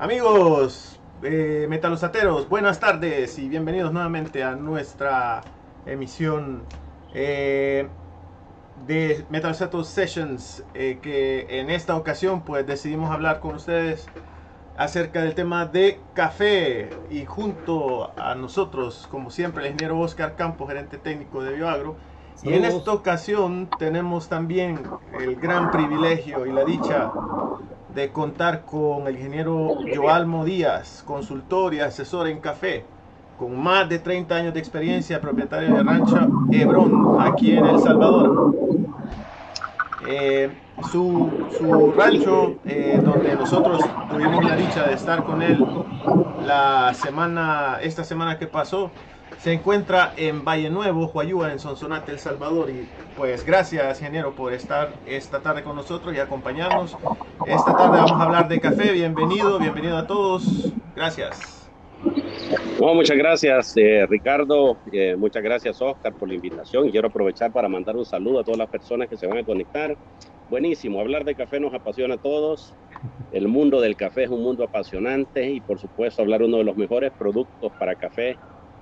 Amigos eh, metalosateros, buenas tardes y bienvenidos nuevamente a nuestra emisión eh, de Metalosatos Sessions, eh, que en esta ocasión pues decidimos hablar con ustedes acerca del tema de café y junto a nosotros, como siempre, el ingeniero Oscar Campos, gerente técnico de Bioagro. Y en esta ocasión tenemos también el gran privilegio y la dicha de contar con el ingeniero Joalmo Díaz, consultor y asesor en café, con más de 30 años de experiencia, propietario de Rancho Hebrón, aquí en El Salvador. Eh, su, su, rancho, eh, donde nosotros tuvimos la dicha de estar con él la semana, esta semana que pasó, se encuentra en Valle Nuevo, Huayúa, en Sonsonate, El Salvador. Y pues gracias, ingeniero, por estar esta tarde con nosotros y acompañarnos. Esta tarde vamos a hablar de café. Bienvenido, bienvenido a todos. Gracias. muchas gracias, eh, Ricardo. Eh, muchas gracias, Oscar, por la invitación. Y quiero aprovechar para mandar un saludo a todas las personas que se van a conectar. Buenísimo, hablar de café nos apasiona a todos. El mundo del café es un mundo apasionante y, por supuesto, hablar uno de los mejores productos para café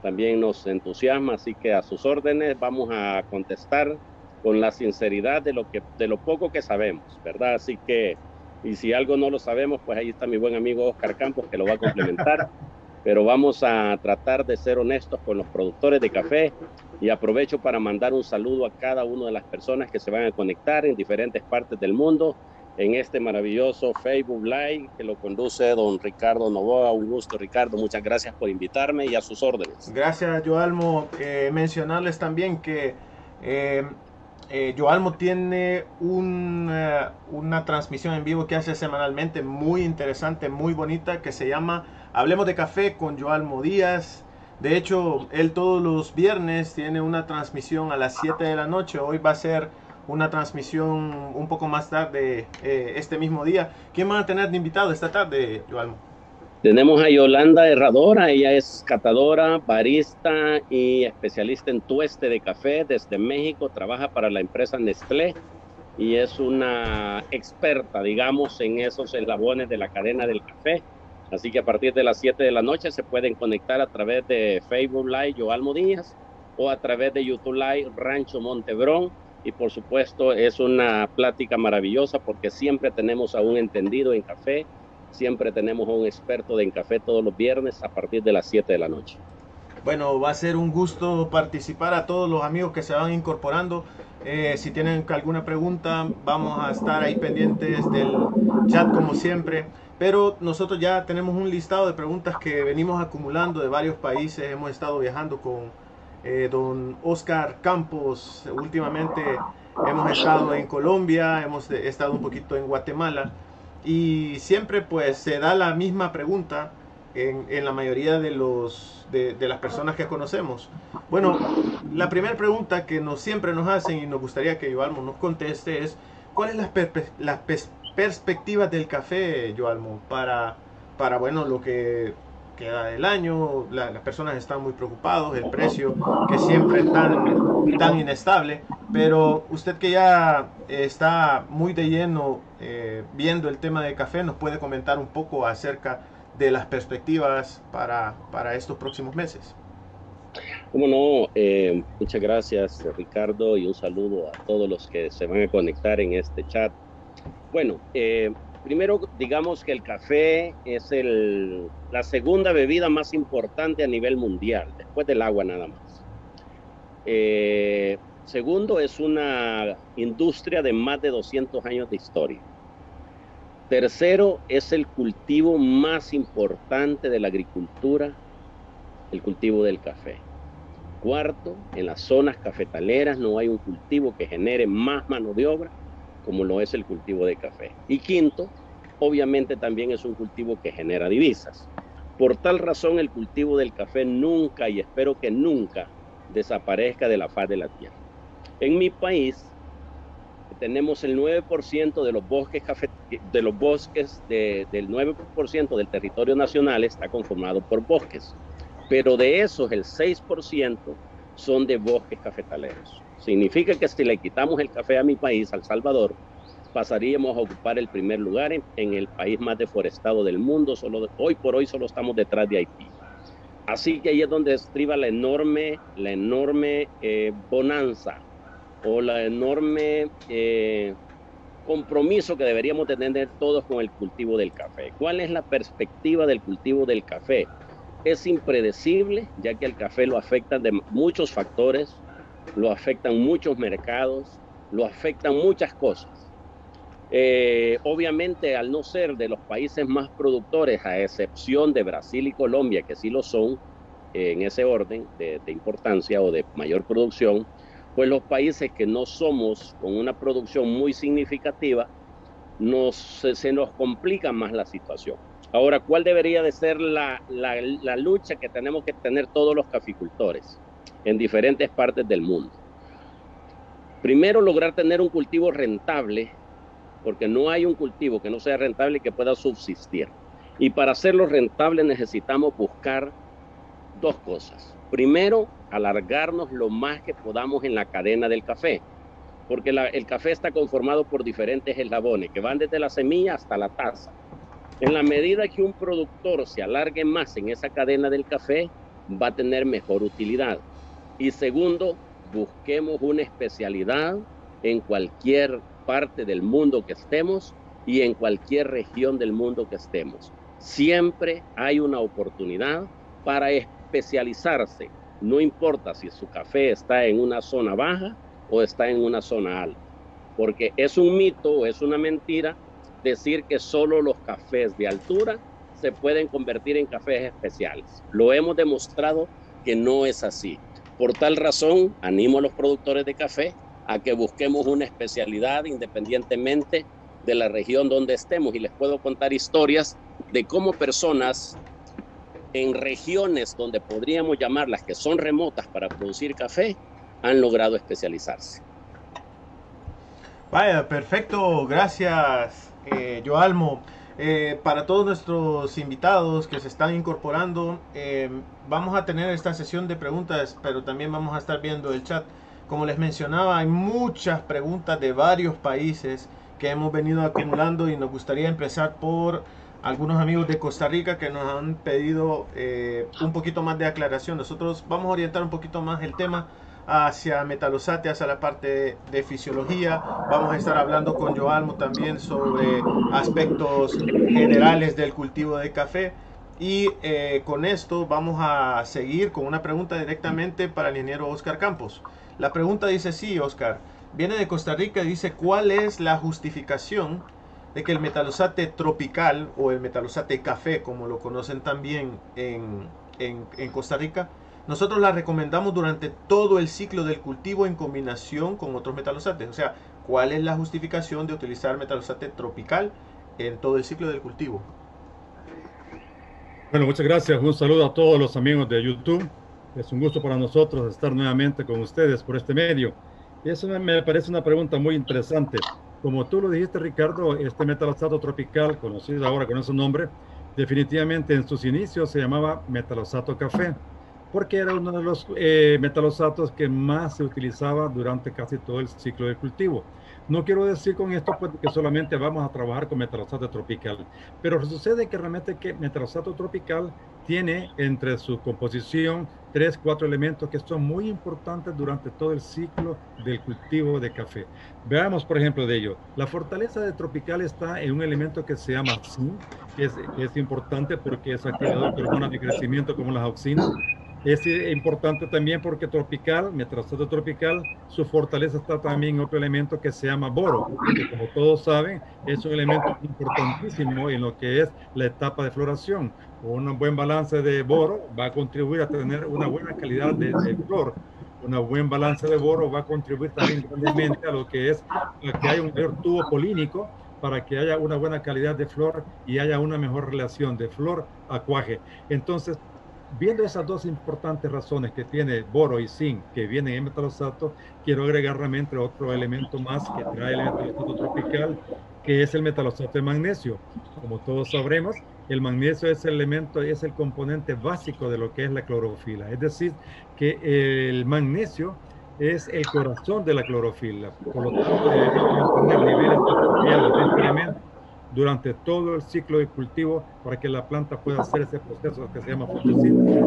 también nos entusiasma, así que a sus órdenes vamos a contestar con la sinceridad de lo, que, de lo poco que sabemos, ¿verdad? Así que, y si algo no lo sabemos, pues ahí está mi buen amigo Oscar Campos que lo va a complementar, pero vamos a tratar de ser honestos con los productores de café y aprovecho para mandar un saludo a cada una de las personas que se van a conectar en diferentes partes del mundo en este maravilloso Facebook Live que lo conduce don Ricardo Novoa. Un gusto, Ricardo. Muchas gracias por invitarme y a sus órdenes. Gracias, Joalmo. Eh, mencionarles también que eh, eh, Joalmo tiene una transmisión en vivo que hace semanalmente muy interesante, muy bonita, que se llama Hablemos de Café con Joalmo Díaz. De hecho, él todos los viernes tiene una transmisión a las 7 de la noche. Hoy va a ser una transmisión un poco más tarde eh, este mismo día. ¿Quién van a tener de invitado esta tarde, Joalmo? Tenemos a Yolanda Herradora, ella es catadora, barista y especialista en tueste de café desde México, trabaja para la empresa Nestlé y es una experta, digamos, en esos eslabones de la cadena del café. Así que a partir de las 7 de la noche se pueden conectar a través de Facebook Live Joalmo Díaz o a través de YouTube Live Rancho Montebrón y por supuesto es una plática maravillosa porque siempre tenemos a un entendido en café, siempre tenemos a un experto en café todos los viernes a partir de las 7 de la noche. Bueno, va a ser un gusto participar a todos los amigos que se van incorporando. Eh, si tienen alguna pregunta, vamos a estar ahí pendientes del chat como siempre. Pero nosotros ya tenemos un listado de preguntas que venimos acumulando de varios países. Hemos estado viajando con eh, don Oscar Campos. Últimamente hemos estado en Colombia, hemos estado un poquito en Guatemala y siempre pues se da la misma pregunta en, la mayoría de, los, de, las personas que conocemos. Bueno, la primera pregunta que nos, siempre nos hacen y nos gustaría que Joalmo nos conteste es ¿cuál es la, perspe la pers perspectiva del café, Joalmo, para, para bueno, lo que queda del año, la, las personas están muy preocupados, el precio que siempre es tan, tan inestable, pero usted que ya está muy de lleno eh, viendo el tema de café, nos puede comentar un poco acerca de las perspectivas para, para estos próximos meses. Como no, eh, muchas gracias Ricardo y un saludo a todos los que se van a conectar en este chat. Bueno, eh, Primero, digamos que el café es la segunda bebida más importante a nivel mundial, después del agua nada más. Eh, segundo, es una industria de más de 200 años de historia. Tercero, es el cultivo más importante de la agricultura, el cultivo del café. Cuarto, en las zonas cafetaleras no hay un cultivo que genere más mano de obra como lo es el cultivo de café. Y quinto, obviamente también es un cultivo que genera divisas. Por tal razón, el cultivo del café nunca, y espero que nunca, desaparezca de la faz de la tierra. En mi país tenemos el 9% de los bosques, de los bosques del 9% del territorio nacional está conformado por bosques, pero de esos el 6% son de bosques cafetaleros. Significa que si le quitamos el café a mi país, al Salvador, pasaríamos a ocupar el primer lugar en, el país más deforestado del mundo. Solo, hoy por hoy solo estamos detrás de Haití. Así que ahí es donde estriba la enorme, la enorme eh, bonanza o la enorme eh, compromiso que deberíamos tener todos con el cultivo del café. ¿Cuál es la perspectiva del cultivo del café? Es impredecible, ya que el café lo afecta de muchos factores, lo afectan muchos mercados, lo afectan muchas cosas. Eh, obviamente, al no ser de los países más productores, a excepción de Brasil y Colombia, que sí lo son eh, en ese orden de, importancia o de mayor producción, pues los países que no somos con una producción muy significativa, nos, se, nos complica más la situación. Ahora, ¿cuál debería de ser la, la lucha que tenemos que tener todos los caficultores en diferentes partes del mundo? Primero, lograr tener un cultivo rentable porque no hay un cultivo que no sea rentable y que pueda subsistir. Y para hacerlo rentable necesitamos buscar dos cosas. Primero, alargarnos lo más que podamos en la cadena del café, porque el café está conformado por diferentes eslabones que van desde la semilla hasta la taza. En la medida que un productor se alargue más en esa cadena del café, va a tener mejor utilidad. Y segundo, busquemos una especialidad en cualquier parte del mundo que estemos y en cualquier región del mundo que estemos. Siempre hay una oportunidad para especializarse. No importa si su café está en una zona baja o está en una zona alta. Porque es un mito o es una mentira decir que solo los cafés de altura se pueden convertir en cafés especiales. Lo hemos demostrado que no es así. Por tal razón, animo a los productores de café a que busquemos una especialidad independientemente de la región donde estemos. Y les puedo contar historias de cómo personas en regiones donde podríamos llamarlas que son remotas para producir café han logrado especializarse. Vaya, perfecto, gracias, eh, Joalmo. Eh, para todos nuestros invitados que se están incorporando, eh, vamos a tener esta sesión de preguntas, pero también vamos a estar viendo el chat. Como les mencionaba, hay muchas preguntas de varios países que hemos venido acumulando y nos gustaría empezar por algunos amigos de Costa Rica que nos han pedido eh, un poquito más de aclaración. Nosotros vamos a orientar un poquito más el tema hacia metalosate, hacia la parte de, fisiología. Vamos a estar hablando con Joalmo también sobre aspectos generales del cultivo de café. Y eh, con esto vamos a seguir con una pregunta directamente para el ingeniero Oscar Campos. La pregunta dice, sí, Oscar, viene de Costa Rica y dice, ¿cuál es la justificación de que el metalosate tropical o el metalosate café, como lo conocen también en, en, Costa Rica, nosotros la recomendamos durante todo el ciclo del cultivo en combinación con otros metalosates? O sea, ¿cuál es la justificación de utilizar metalosate tropical en todo el ciclo del cultivo? Bueno, muchas gracias. Un saludo a todos los amigos de YouTube. Es un gusto para nosotros estar nuevamente con ustedes por este medio. Eso me parece una pregunta muy interesante. Como tú lo dijiste, Ricardo, este metalosato tropical, conocido ahora con ese nombre, definitivamente en sus inicios se llamaba metalosato café, porque era uno de los eh, metalosatos que más se utilizaba durante casi todo el ciclo de cultivo. No quiero decir con esto pues, que solamente vamos a trabajar con metalosato tropical, pero sucede que realmente que metalosato tropical tiene entre su composición tres, cuatro elementos que son muy importantes durante todo el ciclo del cultivo de café. Veamos, por ejemplo, de ello. La fortaleza de tropical está en un elemento que se llama zinc, que es, es importante porque es activador de hormonas de crecimiento como las auxinas es importante también porque tropical, metrastato tropical, su fortaleza está también en otro elemento que se llama boro, que como todos saben es un elemento importantísimo en lo que es la etapa de floración. Un buen balance de boro va a contribuir a tener una buena calidad de, flor. Una buen balance de boro va a contribuir también grandemente a lo que es que haya un mayor tubo polínico para que haya una buena calidad de flor y haya una mejor relación de flor a cuaje. Entonces, Viendo esas dos importantes razones que tiene boro y zinc que vienen en metalosato, quiero agregar realmente otro elemento más que trae el metalosato tropical, que es el metalosato de magnesio. Como todos sabremos, el magnesio es el elemento, es el componente básico de lo que es la clorofila. Es decir, que el magnesio es el corazón de la clorofila. Por lo tanto, debemos mantener niveles de durante todo el ciclo de cultivo para que la planta pueda hacer ese proceso que se llama fotosíntesis.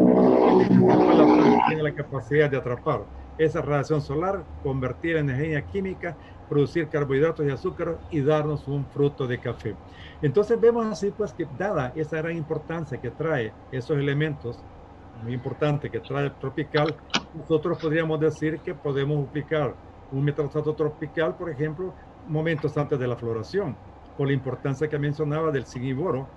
Tiene la capacidad de atrapar esa radiación solar, convertir en energía química, producir carbohidratos y azúcar y darnos un fruto de café. Entonces vemos así pues que dada esa gran importancia que trae esos elementos, muy importante que trae el tropical, nosotros podríamos decir que podemos aplicar un metalosato tropical, por ejemplo, momentos antes de la floración por la importancia que mencionaba del boro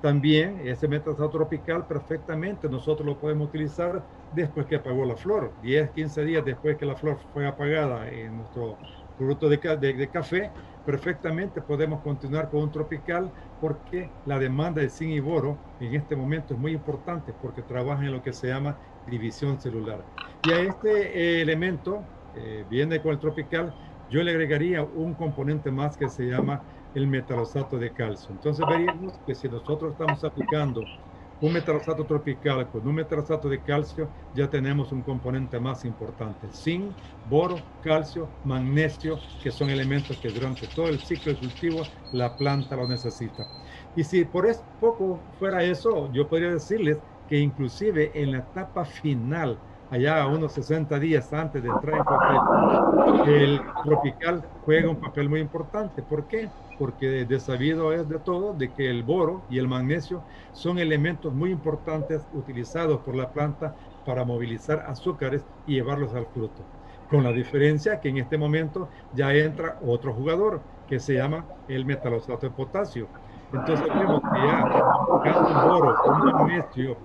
También ese metazado tropical perfectamente nosotros lo podemos utilizar después que apagó la flor, 10, 15 días después que la flor fue apagada en nuestro producto de, de, café, perfectamente podemos continuar con un tropical porque la demanda de boro en este momento es muy importante porque trabaja en lo que se llama división celular. Y a este eh, elemento, eh, viene con el tropical, yo le agregaría un componente más que se llama el metalosato de calcio. Entonces veríamos que si nosotros estamos aplicando un metalosato tropical con un metalosato de calcio, ya tenemos un componente más importante. Zinc, boro, calcio, magnesio, que son elementos que durante todo el ciclo de cultivo la planta lo necesita. Y si por es poco fuera eso, yo podría decirles que inclusive en la etapa final allá unos 60 días antes de entrar en papel, el tropical juega un papel muy importante. ¿Por qué? Porque de sabido es de todo de que el boro y el magnesio son elementos muy importantes utilizados por la planta para movilizar azúcares y llevarlos al fruto. Con la diferencia que en este momento ya entra otro jugador que se llama el metalosato de potasio. Entonces vemos que ya un boro, un magnesio,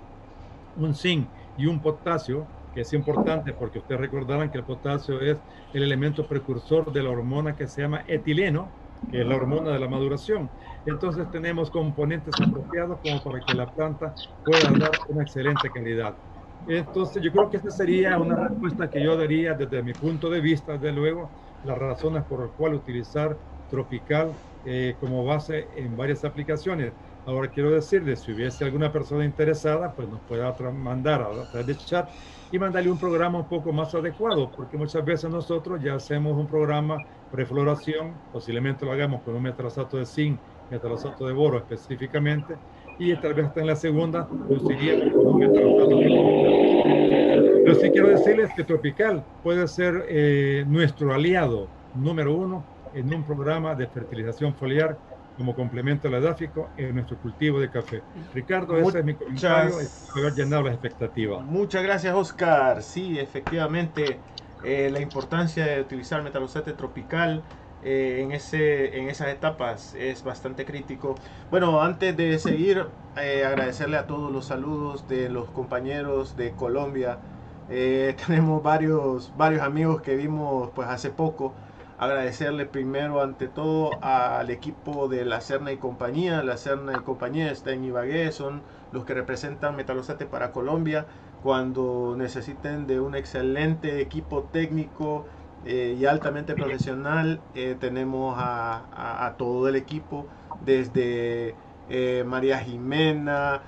un zinc y un potasio es importante porque ustedes recordarán que el potasio es el elemento precursor de la hormona que se llama etileno, que es la hormona de la maduración. Entonces tenemos componentes apropiados como para que la planta pueda dar una excelente calidad. Entonces yo creo que esta sería una respuesta que yo daría desde mi punto de vista, desde luego, las razones por las cuales utilizar tropical eh, como base en varias aplicaciones. Ahora quiero decirles, si hubiese alguna persona interesada, pues nos puede mandar a través de chat y mandarle un programa un poco más adecuado, porque muchas veces nosotros ya hacemos un programa prefloración, posiblemente lo hagamos con un metalasato de zinc, metalasato de boro específicamente, y tal vez hasta en la segunda lo con un metalasato de Pero sí quiero decirles que Tropical puede ser eh, nuestro aliado número uno en un programa de fertilización foliar como complemento al edáfico en nuestro cultivo de café. Ricardo, ese es mi comentario, haber llenado las expectativas. Muchas gracias, Oscar. Sí, efectivamente, eh, la importancia de utilizar metalosate tropical eh, en, ese, en esas etapas es bastante crítico. Bueno, antes de seguir, eh, agradecerle a todos los saludos de los compañeros de Colombia. tenemos varios, varios amigos que vimos pues hace poco agradecerle primero ante todo al equipo de la Cerna y compañía. La Cerna y compañía está en Ibagué, son los que representan Metalosate para Colombia. Cuando necesiten de un excelente equipo técnico eh, y altamente profesional, eh, tenemos a, todo el equipo, desde eh, María Jimena,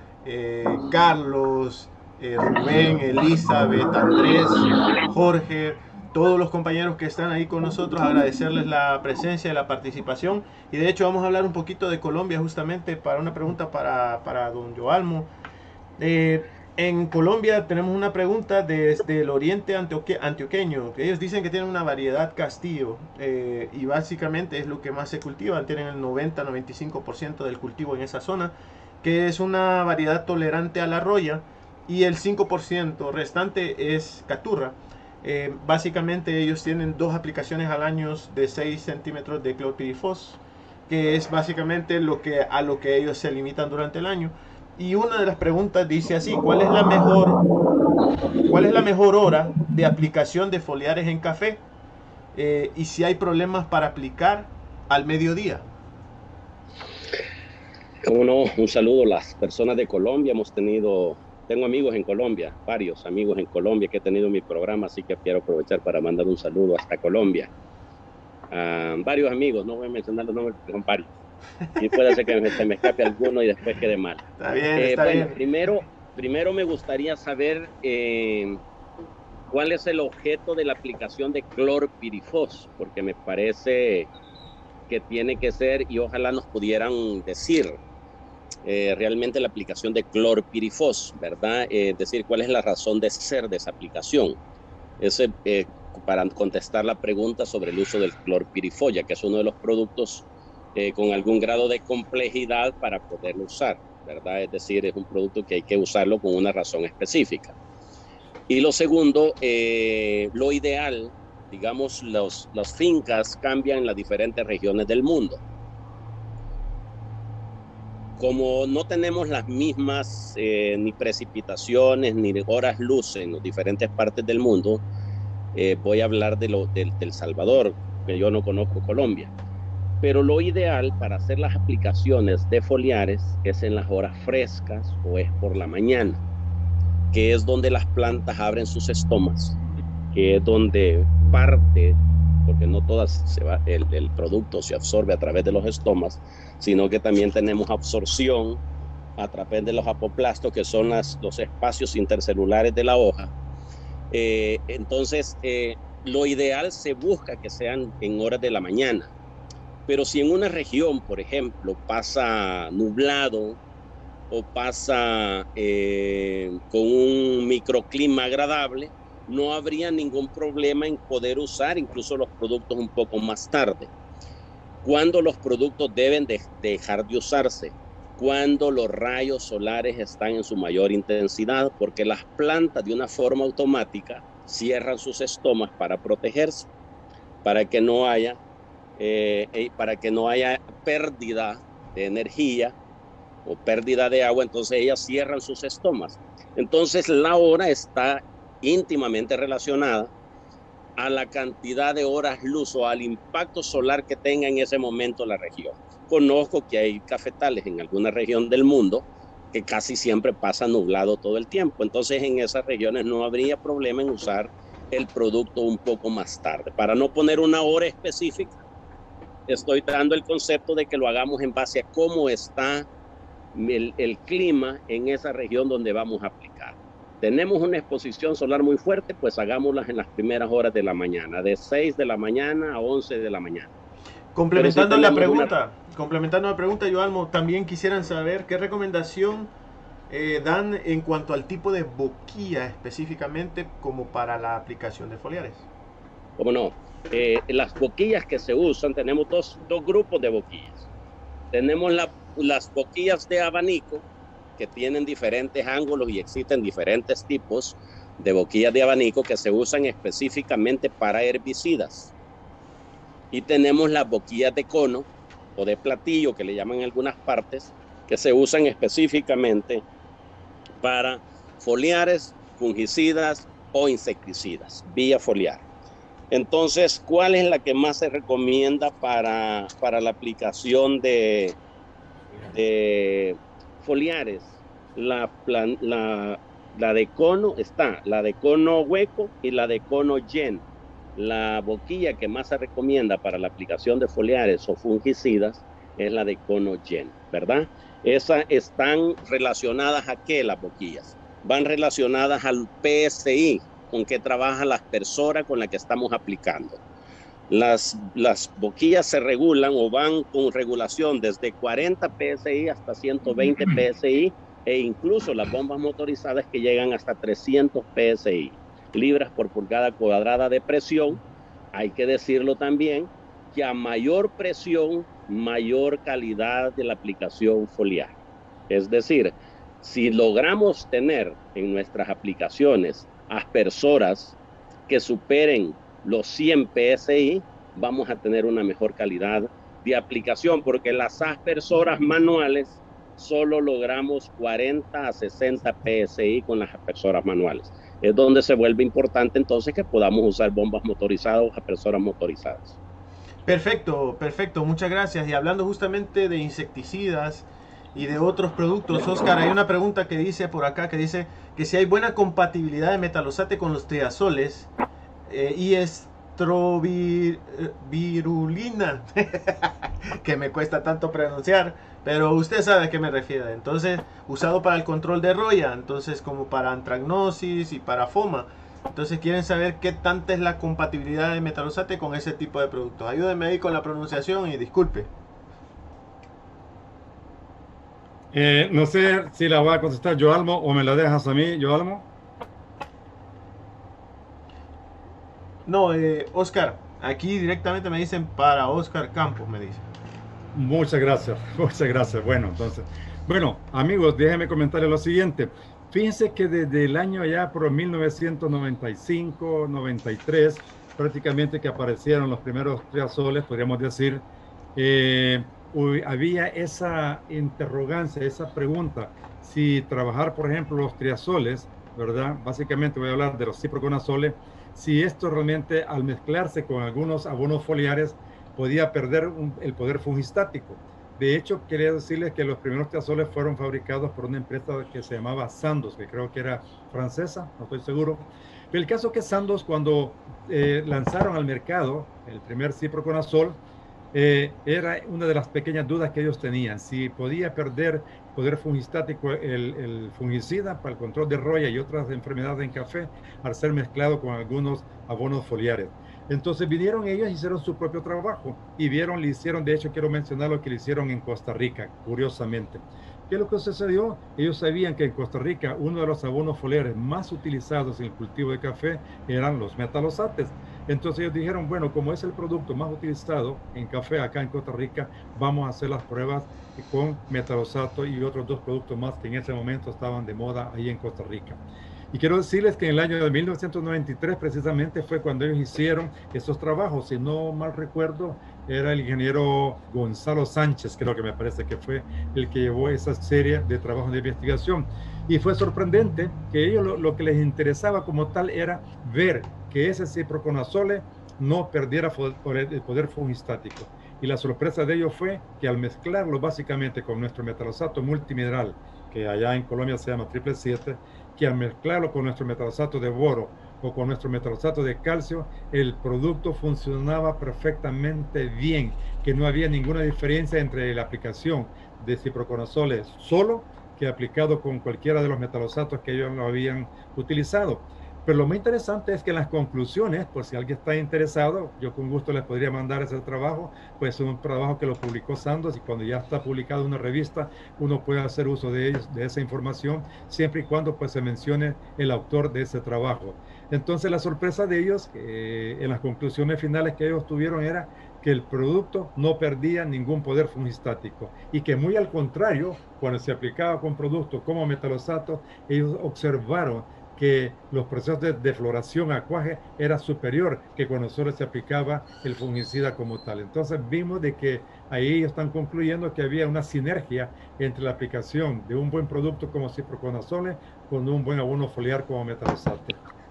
Carlos, Rubén, Elizabeth, Andrés, Jorge todos los compañeros que están ahí con nosotros, agradecerles la presencia y la participación. Y de hecho vamos a hablar un poquito de Colombia justamente para una pregunta para, para don Joalmo. Eh, en Colombia tenemos una pregunta desde el oriente antioqueño. Que ellos dicen que tienen una variedad castillo eh, y básicamente es lo que más se cultiva. Tienen el 90-95% del cultivo en esa zona, que es una variedad tolerante a la roya y el 5% restante es caturra. Eh, básicamente ellos tienen dos aplicaciones al año de 6 centímetros de clopidifos, que es básicamente lo que, a lo que ellos se limitan durante el año. Y una de las preguntas dice así, ¿cuál es la mejor, cuál es la mejor hora de aplicación de foliares en café? Eh, y si hay problemas para aplicar al mediodía. Como un saludo a las personas de Colombia. Hemos tenido tengo amigos en Colombia, varios amigos en Colombia que he tenido en mi programa, así que quiero aprovechar para mandar un saludo hasta Colombia. Ah, varios amigos, no voy a mencionar los nombres, pero son varios. Y puede ser que se me escape alguno y después quede mal. Está bien, eh, está bueno, Primero, primero me gustaría saber eh, ¿Cuál es el objeto de la aplicación de clorpirifos? Porque me parece que tiene que ser, y ojalá nos pudieran decir eh, realmente la aplicación de clorpirifos, ¿verdad? Es decir, cuál es la razón de ser de esa aplicación. Ese, eh, para contestar la pregunta sobre el uso del clorpirifos, ya que es uno de los productos eh, con algún grado de complejidad para poderlo usar, ¿verdad? Es decir, es un producto que hay que usarlo con una razón específica. Y lo segundo, eh, lo ideal, digamos, los, las fincas cambian en las diferentes regiones del mundo. Como no tenemos las mismas eh, ni precipitaciones ni horas luz en las diferentes partes del mundo, voy a hablar de lo, del Salvador, que yo no conozco Colombia. Pero lo ideal para hacer las aplicaciones de foliares es en las horas frescas o es por la mañana, que es donde las plantas abren sus estomas, que es donde parte, porque no todas se va, el producto se absorbe a través de los estomas, sino que también tenemos absorción a través de los apoplastos, que son las, los espacios intercelulares de la hoja. Eh, entonces, eh, lo ideal se busca que sean en horas de la mañana pero si en una región, por ejemplo, pasa nublado o pasa eh, con un microclima agradable, no habría ningún problema en poder usar incluso los productos un poco más tarde. Cuando los productos deben de dejar de usarse, cuando los rayos solares están en su mayor intensidad, porque las plantas de una forma automática cierran sus estomas para protegerse, para que no haya eh, eh, para que no haya pérdida de energía o pérdida de agua, entonces ellas cierran sus estomas. Entonces la hora está íntimamente relacionada a la cantidad de horas luz o al impacto solar que tenga en ese momento la región. Conozco que hay cafetales en alguna región del mundo que casi siempre pasa nublado todo el tiempo. Entonces en esas regiones no habría problema en usar el producto un poco más tarde. Para no poner una hora específica, estoy dando el concepto de que lo hagamos en base a cómo está el, clima en esa región donde vamos a aplicar. Tenemos una exposición solar muy fuerte, pues hagámoslas en las primeras horas de la mañana, de 6 de la mañana a 11 de la mañana. Complementando la pregunta, complementando la pregunta, Joalmo, también quisieran saber qué recomendación eh, dan en cuanto al tipo de boquilla específicamente como para la aplicación de foliares. ¿Cómo no? Eh, las boquillas que se usan, tenemos dos, dos grupos de boquillas. Tenemos las boquillas de abanico, que tienen diferentes ángulos y existen diferentes tipos de boquillas de abanico que se usan específicamente para herbicidas. Y tenemos las boquillas de cono o de platillo, que le llaman en algunas partes, que se usan específicamente para foliares, fungicidas o insecticidas, vía foliar. Entonces, ¿cuál es la que más se recomienda para, para la aplicación de, de foliares? La, la, la, de cono está, la de cono hueco y la de cono yen. La boquilla que más se recomienda para la aplicación de foliares o fungicidas es la de cono yen, ¿verdad? Esas están relacionadas a qué las boquillas? Van relacionadas al PSI, con qué trabaja la aspersora con la que estamos aplicando. Las, las boquillas se regulan o van con regulación desde 40 PSI hasta 120 PSI e incluso las bombas motorizadas que llegan hasta 300 PSI, libras por pulgada cuadrada de presión. Hay que decirlo también que a mayor presión, mayor calidad de la aplicación foliar. Es decir, si logramos tener en nuestras aplicaciones aspersoras que superen los 100 PSI, vamos a tener una mejor calidad de aplicación, porque las aspersoras manuales solo logramos 40 a 60 PSI con las aspersoras manuales. Es donde se vuelve importante entonces que podamos usar bombas motorizadas o aspersoras motorizadas. Perfecto, perfecto, muchas gracias. Y hablando justamente de insecticidas, y de otros productos. Oscar, hay una pregunta que dice por acá, que dice que si hay buena compatibilidad de metalosate con los triazoles eh, y estrovirulina, que me cuesta tanto pronunciar, pero usted sabe a qué me refiero. Entonces, usado para el control de roya, entonces como para antragnosis y para foma. Entonces quieren saber qué tanta es la compatibilidad de metalosate con ese tipo de productos. Ayúdenme ahí con la pronunciación y disculpe. Eh, no sé si la va a contestar Joalmo o me la dejas a mí, Joalmo. No, eh, Oscar, aquí directamente me dicen para Oscar Campos, me dicen. Muchas gracias, muchas gracias. Bueno, entonces, bueno, amigos, déjenme comentarles lo siguiente. Fíjense que desde el año ya por 1995, 93, prácticamente que aparecieron los primeros triazoles, podríamos decir, eh, había esa interrogancia, esa pregunta, si trabajar, por ejemplo, los triazoles, ¿verdad? Básicamente voy a hablar de los ciproconazoles, si esto realmente al mezclarse con algunos abonos foliares podía perder el poder fungistático. De hecho, quería decirles que los primeros triazoles fueron fabricados por una empresa que se llamaba Sandoz, que creo que era francesa, no estoy seguro. Pero el caso es que Sandoz, cuando eh, lanzaron al mercado el primer ciproconazol, eh, era una de las pequeñas dudas que ellos tenían, si podía perder poder fungistático el, el, fungicida para el control de roya y otras enfermedades en café al ser mezclado con algunos abonos foliares. Entonces vinieron ellos hicieron su propio trabajo y vieron, le hicieron, de hecho quiero mencionar lo que le hicieron en Costa Rica, curiosamente. ¿Qué es lo que sucedió? Ellos sabían que en Costa Rica uno de los abonos foliares más utilizados en el cultivo de café eran los metalosates. Entonces ellos dijeron, bueno, como es el producto más utilizado en café acá en Costa Rica, vamos a hacer las pruebas con metalosato y otros dos productos más que en ese momento estaban de moda ahí en Costa Rica. Y quiero decirles que en el año de 1993 precisamente fue cuando ellos hicieron esos trabajos. Si no mal recuerdo, era el ingeniero Gonzalo Sánchez, creo que me parece que fue el que llevó esa serie de trabajos de investigación. Y fue sorprendente que ellos lo, que les interesaba como tal era ver que ese ciproconazole no perdiera el poder fungistático. Y la sorpresa de ellos fue que al mezclarlo básicamente con nuestro metalosato multimineral, que allá en Colombia se llama triple 7, que al mezclarlo con nuestro metalosato de boro o con nuestro metalosato de calcio, el producto funcionaba perfectamente bien, que no había ninguna diferencia entre la aplicación de ciproconazoles solo que aplicado con cualquiera de los metalosatos que ellos lo habían utilizado. Pero lo más interesante es que en las conclusiones, por si alguien está interesado, yo con gusto les podría mandar ese trabajo, pues es un trabajo que lo publicó Sandos y cuando ya está publicado en una revista, uno puede hacer uso de, ellos, de esa información, siempre y cuando pues se mencione el autor de ese trabajo. Entonces la sorpresa de ellos, eh, en las conclusiones finales que ellos tuvieron era que el producto no perdía ningún poder fungistático y que muy al contrario, cuando se aplicaba con productos como metalosato, ellos observaron que los procesos de, defloración acuaje era superior que cuando solo se aplicaba el fungicida como tal. Entonces vimos de que ahí están concluyendo que había una sinergia entre la aplicación de un buen producto como ciproconazole con un buen abono foliar como metalosato.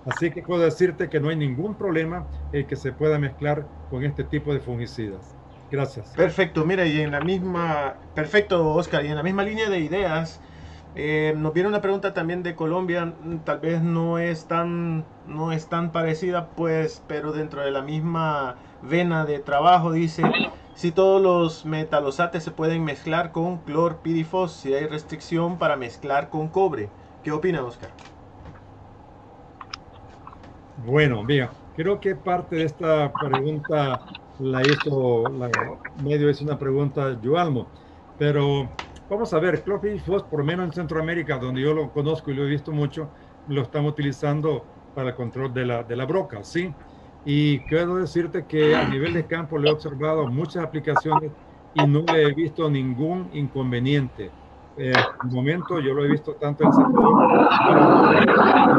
Así que puedo decirte que no hay ningún problema en que se pueda mezclar con este tipo de fungicidas. Gracias. Perfecto, mira, y en la misma, perfecto, Oscar, y en la misma línea de ideas, eh, nos viene una pregunta también de Colombia, tal vez no es tan, no es tan parecida, pues, pero dentro de la misma vena de trabajo dice si todos los metalosates se pueden mezclar con clorpirifos, si hay restricción para mezclar con cobre. ¿Qué opina Oscar? Bueno, bien, creo que parte de esta pregunta la hizo, la medio es una pregunta Joalmo, pero Vamos a ver, clorpirifos, por lo menos en Centroamérica, donde yo lo conozco y lo he visto mucho, lo están utilizando para el control de la, de la broca, ¿sí? Y quiero decirte que a nivel de campo le he observado muchas aplicaciones y no le he visto ningún inconveniente. Eh, el momento yo lo he visto tanto en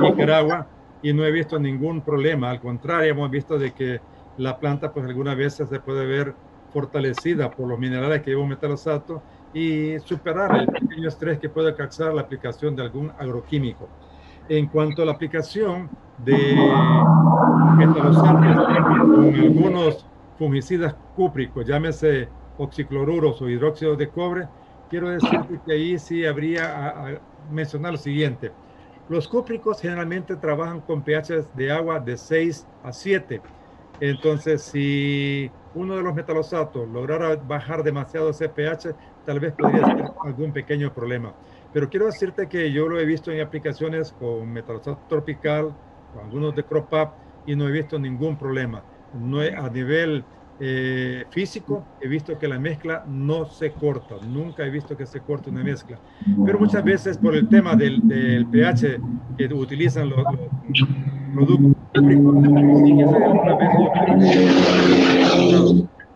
Nicaragua y no he visto ningún problema. Al contrario, hemos visto de que la planta pues algunas veces se puede ver fortalecida por los minerales que lleva un metalosato y superar el pequeño estrés que puede causar la aplicación de algún agroquímico. En cuanto a la aplicación de metalosatos con algunos fungicidas cúpricos, llámese oxicloruros o hidróxido de cobre, quiero decir que ahí sí habría a, mencionar lo siguiente. Los cúpricos generalmente trabajan con pH de agua de 6 a 7. Entonces, si uno de los metalosatos lograra bajar demasiado ese pH, tal vez podría ser algún pequeño problema. Pero quiero decirte que yo lo he visto en aplicaciones con metalosato tropical, algunos de crop up y no he visto ningún problema. No a nivel eh, físico, he visto que la mezcla no se corta, nunca he visto que se corte una mezcla. Pero muchas veces por el tema del, del pH que utilizan los, productos,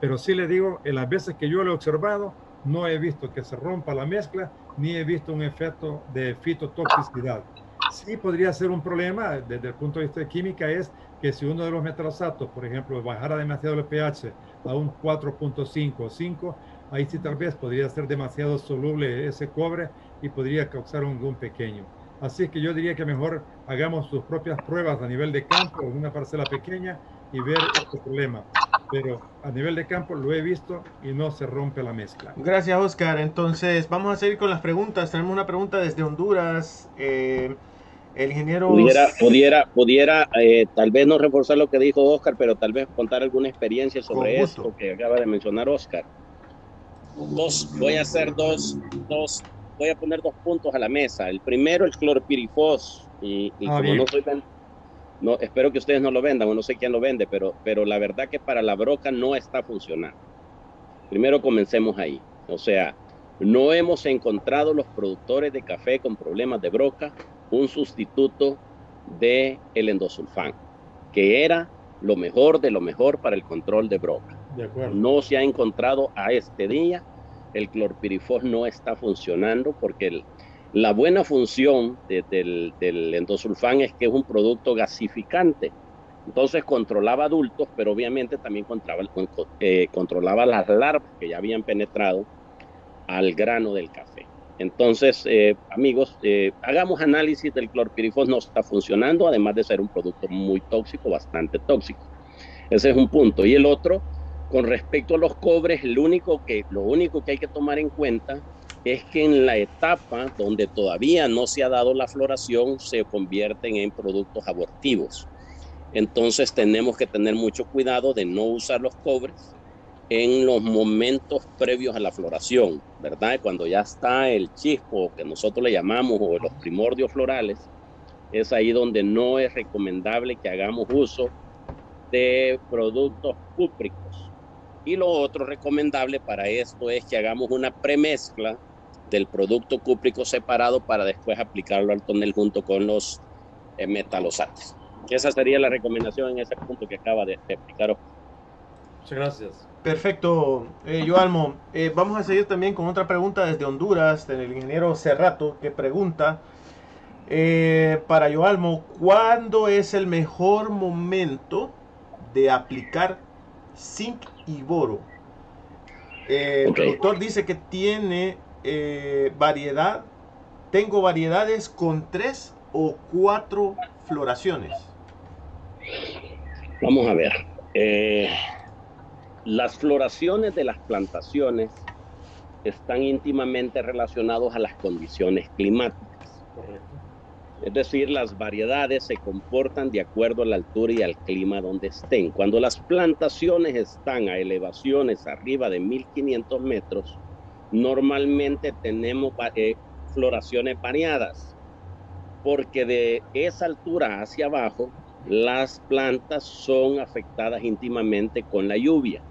pero sí le digo, en las veces que yo lo he observado, no he visto que se rompa la mezcla, ni he visto un efecto de fitotoxicidad. Sí podría ser un problema desde el punto de vista de química, es que si uno de los metalasatos, por ejemplo, bajara demasiado el pH a un 4.5 o 5, ahí sí tal vez podría ser demasiado soluble ese cobre y podría causar un, un pequeño. Así que yo diría que mejor hagamos sus propias pruebas a nivel de campo en una parcela pequeña y ver este problema. Pero a nivel de campo lo he visto y no se rompe la mezcla. Gracias, Oscar. Entonces, vamos a seguir con las preguntas. Tenemos una pregunta desde Honduras. Eh, el ingeniero... Pudiera, pudiera, pudiera eh, tal vez no reforzar lo que dijo Oscar, pero tal vez contar alguna experiencia sobre esto que acaba de mencionar Oscar. Dos, voy a hacer dos, dos, voy a poner dos puntos a la mesa. El primero, el clorpirifos. Y, y ah, como no soy no, espero que ustedes no lo vendan, o no sé quién lo vende, pero, pero la verdad que para la broca no está funcionando. Primero comencemos ahí. O sea, no hemos encontrado los productores de café con problemas de broca un sustituto de el endosulfán, que era lo mejor de lo mejor para el control de broca. no se ha encontrado a este día, el clorpirifos no está funcionando porque la buena función del, endosulfán es que es un producto gasificante. Entonces controlaba adultos, pero obviamente también controlaba, eh, controlaba las larvas que ya habían penetrado al grano del café. Entonces, eh, amigos, eh, hagamos análisis del clorpirifos, no está funcionando, además de ser un producto muy tóxico, bastante tóxico. Ese es un punto. Y el otro, con respecto a los cobres, lo único que, lo único que hay que tomar en cuenta es que en la etapa donde todavía no se ha dado la floración, se convierten en productos abortivos. Entonces tenemos que tener mucho cuidado de no usar los cobres en los momentos previos a la floración, ¿verdad? Cuando ya está el chispo que nosotros le llamamos o los primordios florales, es ahí donde no es recomendable que hagamos uso de productos cúpricos. Y lo otro recomendable para esto es que hagamos una premezcla del producto cúprico separado para después aplicarlo al tonel junto con los eh, metalosates. Esa sería la recomendación en ese punto que acaba de, de explicar. Muchas gracias. Perfecto, eh, Joalmo. Eh, vamos a seguir también con otra pregunta desde Honduras, del ingeniero Cerrato, que pregunta eh, para Joalmo, ¿cuándo es el mejor momento de aplicar zinc y boro? El productor dice que tiene variedad, tengo variedades con tres o cuatro floraciones. Vamos a ver. Las floraciones de las plantaciones están íntimamente relacionados a las condiciones climáticas. Es decir, las variedades se comportan de acuerdo a la altura y al clima donde estén. Cuando las plantaciones están a elevaciones arriba de 1500 metros, normalmente tenemos eh, floraciones variadas, porque de esa altura hacia abajo, las plantas son afectadas íntimamente con la lluvia.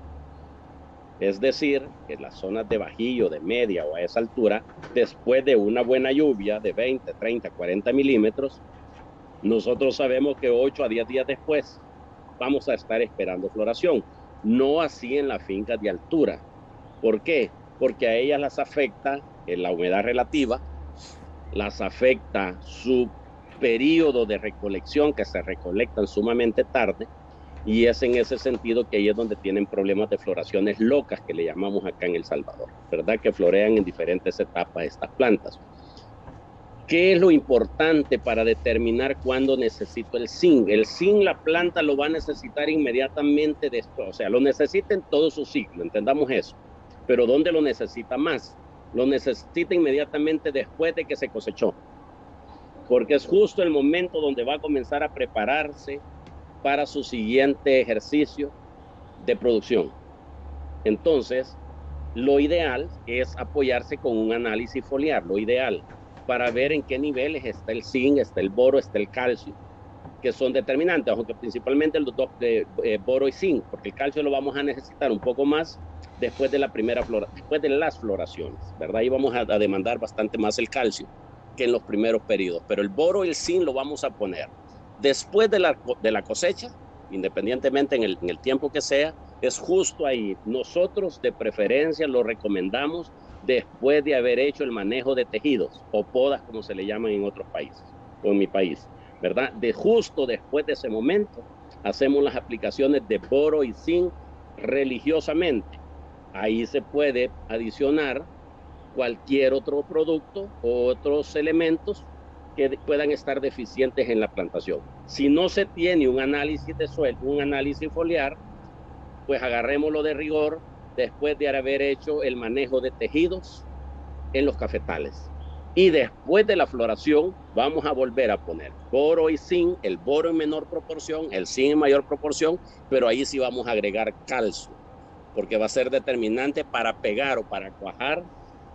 Es decir, que las zonas de bajillo, de media o a esa altura, después de una buena lluvia de 20, 30, 40 milímetros, nosotros sabemos que 8 a 10 días después vamos a estar esperando floración. No así en las fincas de altura. ¿Por qué? Porque a ellas las afecta la humedad relativa, las afecta su periodo de recolección, que se recolectan sumamente tarde, y es en ese sentido que ahí es donde tienen problemas de floraciones locas que le llamamos acá en El Salvador, ¿verdad? Que florean en diferentes etapas estas plantas. ¿Qué es lo importante para determinar cuándo necesito el zinc? El zinc la planta lo va a necesitar inmediatamente después, o sea, lo necesita en todo su ciclo, entendamos eso. Pero ¿dónde lo necesita más? Lo necesita inmediatamente después de que se cosechó, porque es justo el momento donde va a comenzar a prepararse para su siguiente ejercicio de producción. Entonces, lo ideal es apoyarse con un análisis foliar, lo ideal, para ver en qué niveles está el zinc, está el boro, está el calcio. que son determinantes, aunque principalmente los dos de eh, boro y zinc, porque el calcio lo vamos a necesitar un poco más después de la primera flora, después de las floraciones, ¿verdad? Ahí vamos a, a, demandar bastante más el calcio que en los primeros periodos, pero el boro y el zinc lo vamos a poner después de la, de la cosecha, independientemente en el, en el tiempo que sea, es justo ahí. Nosotros de preferencia lo recomendamos después de haber hecho el manejo de tejidos o podas, como se le llaman en otros países o en mi país. ¿verdad? De justo después de ese momento, hacemos las aplicaciones de boro y zinc religiosamente. Ahí se puede adicionar cualquier otro producto o otros elementos que puedan estar deficientes en la plantación. Si no se tiene un análisis de suelo, un análisis foliar, pues agarrémoslo de rigor después de haber hecho el manejo de tejidos en los cafetales. Y después de la floración vamos a volver a poner boro y zinc, el boro en menor proporción, el zinc en mayor proporción, pero ahí sí vamos a agregar calcio, porque va a ser determinante para pegar o para cuajar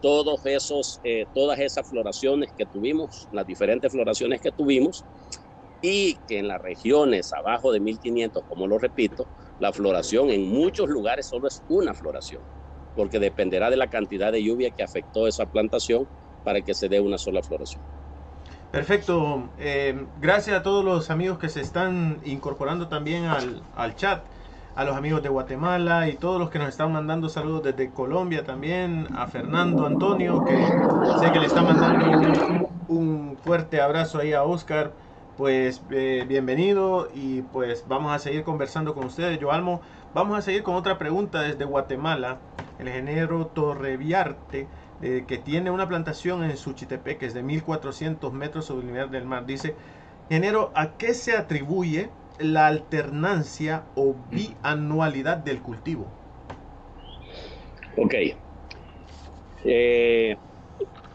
todos esos, eh, todas esas floraciones que tuvimos, las diferentes floraciones que tuvimos, y que en las regiones abajo de 1500, como lo repito, la floración en muchos lugares solo es una floración, porque dependerá de la cantidad de lluvia que afectó esa plantación para que se dé una sola floración. Perfecto. Eh, gracias a todos los amigos que se están incorporando también al, al, chat. A los amigos de Guatemala y todos los que nos están mandando saludos desde Colombia también. A Fernando Antonio, que sé que le está mandando un, fuerte abrazo ahí a Oscar. Pues eh, bienvenido y pues vamos a seguir conversando con ustedes. Yo Almo, vamos a seguir con otra pregunta desde Guatemala. El ingeniero Torreviarte eh, que tiene una plantación en Suchitepeque, es de 1400 metros sobre el nivel del mar. Dice, ingeniero, ¿a qué se atribuye la alternancia o bianualidad del cultivo? Ok. Eh,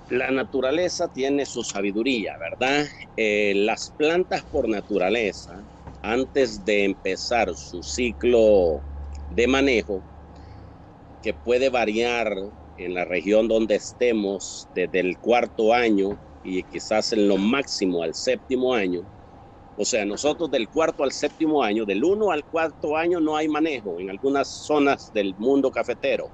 la naturaleza tiene su sabiduría, ¿verdad? Eh, las plantas por naturaleza, antes de empezar su ciclo de manejo, que puede variar en la región donde estemos desde el cuarto año y quizás en lo máximo al séptimo año. O sea, nosotros del cuarto al séptimo año, del uno al cuarto año no hay manejo en algunas zonas del mundo cafetero.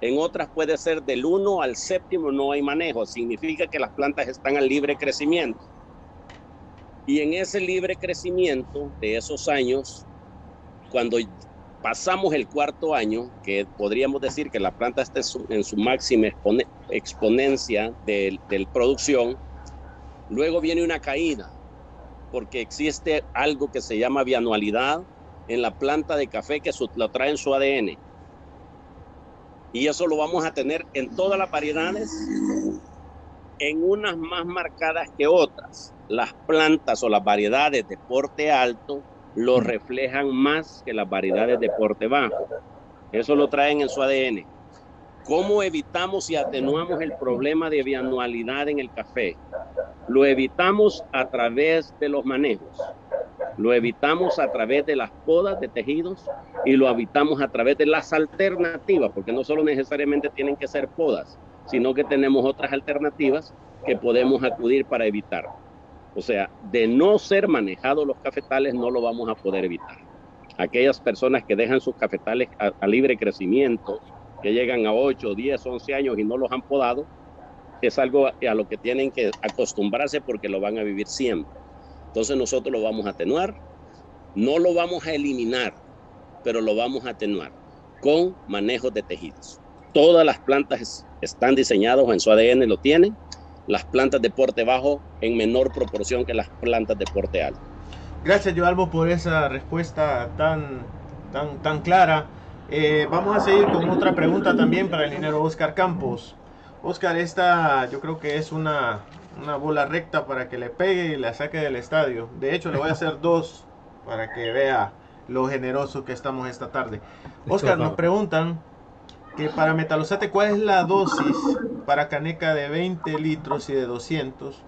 En otras puede ser del uno al séptimo no hay manejo. Significa que las plantas están al libre crecimiento. Y en ese libre crecimiento de esos años, cuando pasamos el cuarto año, que podríamos decir que la planta está en su máxima exponencia de, de, producción, luego viene una caída, porque existe algo que se llama bianualidad en la planta de café que lo trae en su ADN. Y eso lo vamos a tener en todas las variedades, en unas más marcadas que otras. Las plantas o las variedades de porte alto lo reflejan más que las variedades de porte bajo. Eso lo traen en su ADN. ¿Cómo evitamos y atenuamos el problema de bianualidad en el café? Lo evitamos a través de los manejos, lo evitamos a través de las podas de tejidos y lo evitamos a través de las alternativas, porque no solo necesariamente tienen que ser podas, sino que tenemos otras alternativas que podemos acudir para evitar. O sea, de no ser manejados los cafetales no lo vamos a poder evitar. Aquellas personas que dejan sus cafetales a, libre crecimiento, que llegan a 8, 10, 11 años y no los han podado, es algo a lo que tienen que acostumbrarse porque lo van a vivir siempre. Entonces nosotros lo vamos a atenuar, no lo vamos a eliminar, pero lo vamos a atenuar con manejos de tejidos. Todas las plantas están diseñadas en su ADN, lo tienen, las plantas de porte bajo en menor proporción que las plantas de porte alto. Gracias, Joalbo, por esa respuesta tan, tan, tan clara. Eh, vamos a seguir con otra pregunta también para el ingeniero Oscar Campos. Oscar, esta yo creo que es una, una bola recta para que le pegue y la saque del estadio. De hecho, le voy a hacer dos para que vea lo generoso que estamos esta tarde. Oscar, nos preguntan que para metalosate, ¿cuál es la dosis para caneca de 20 litros y de 200?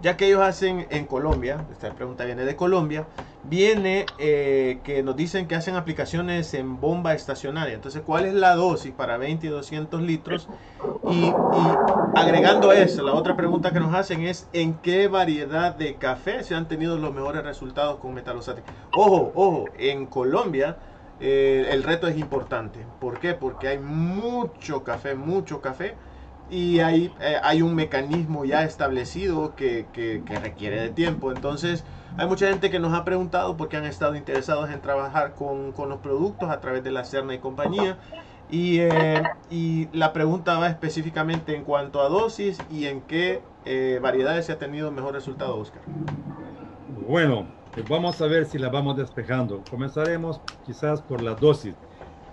Ya que ellos hacen en Colombia, esta pregunta viene de Colombia, viene eh, que nos dicen que hacen aplicaciones en bomba estacionaria. Entonces, ¿cuál es la dosis para 20 y 200 litros? Y, agregando eso, la otra pregunta que nos hacen es ¿en qué variedad de café se han tenido los mejores resultados con metalosate? Ojo, ojo, en Colombia eh, el reto es importante. ¿Por qué? Porque hay mucho café, mucho café y hay, eh, hay un mecanismo ya establecido que, que, requiere de tiempo. Entonces, hay mucha gente que nos ha preguntado porque han estado interesados en trabajar con, con los productos a través de la Cerna y compañía. Y, eh, y, la pregunta va específicamente en cuanto a dosis y en qué eh, variedades se ha tenido mejor resultado, Oscar. Bueno, pues vamos a ver si la vamos despejando. Comenzaremos quizás por la dosis.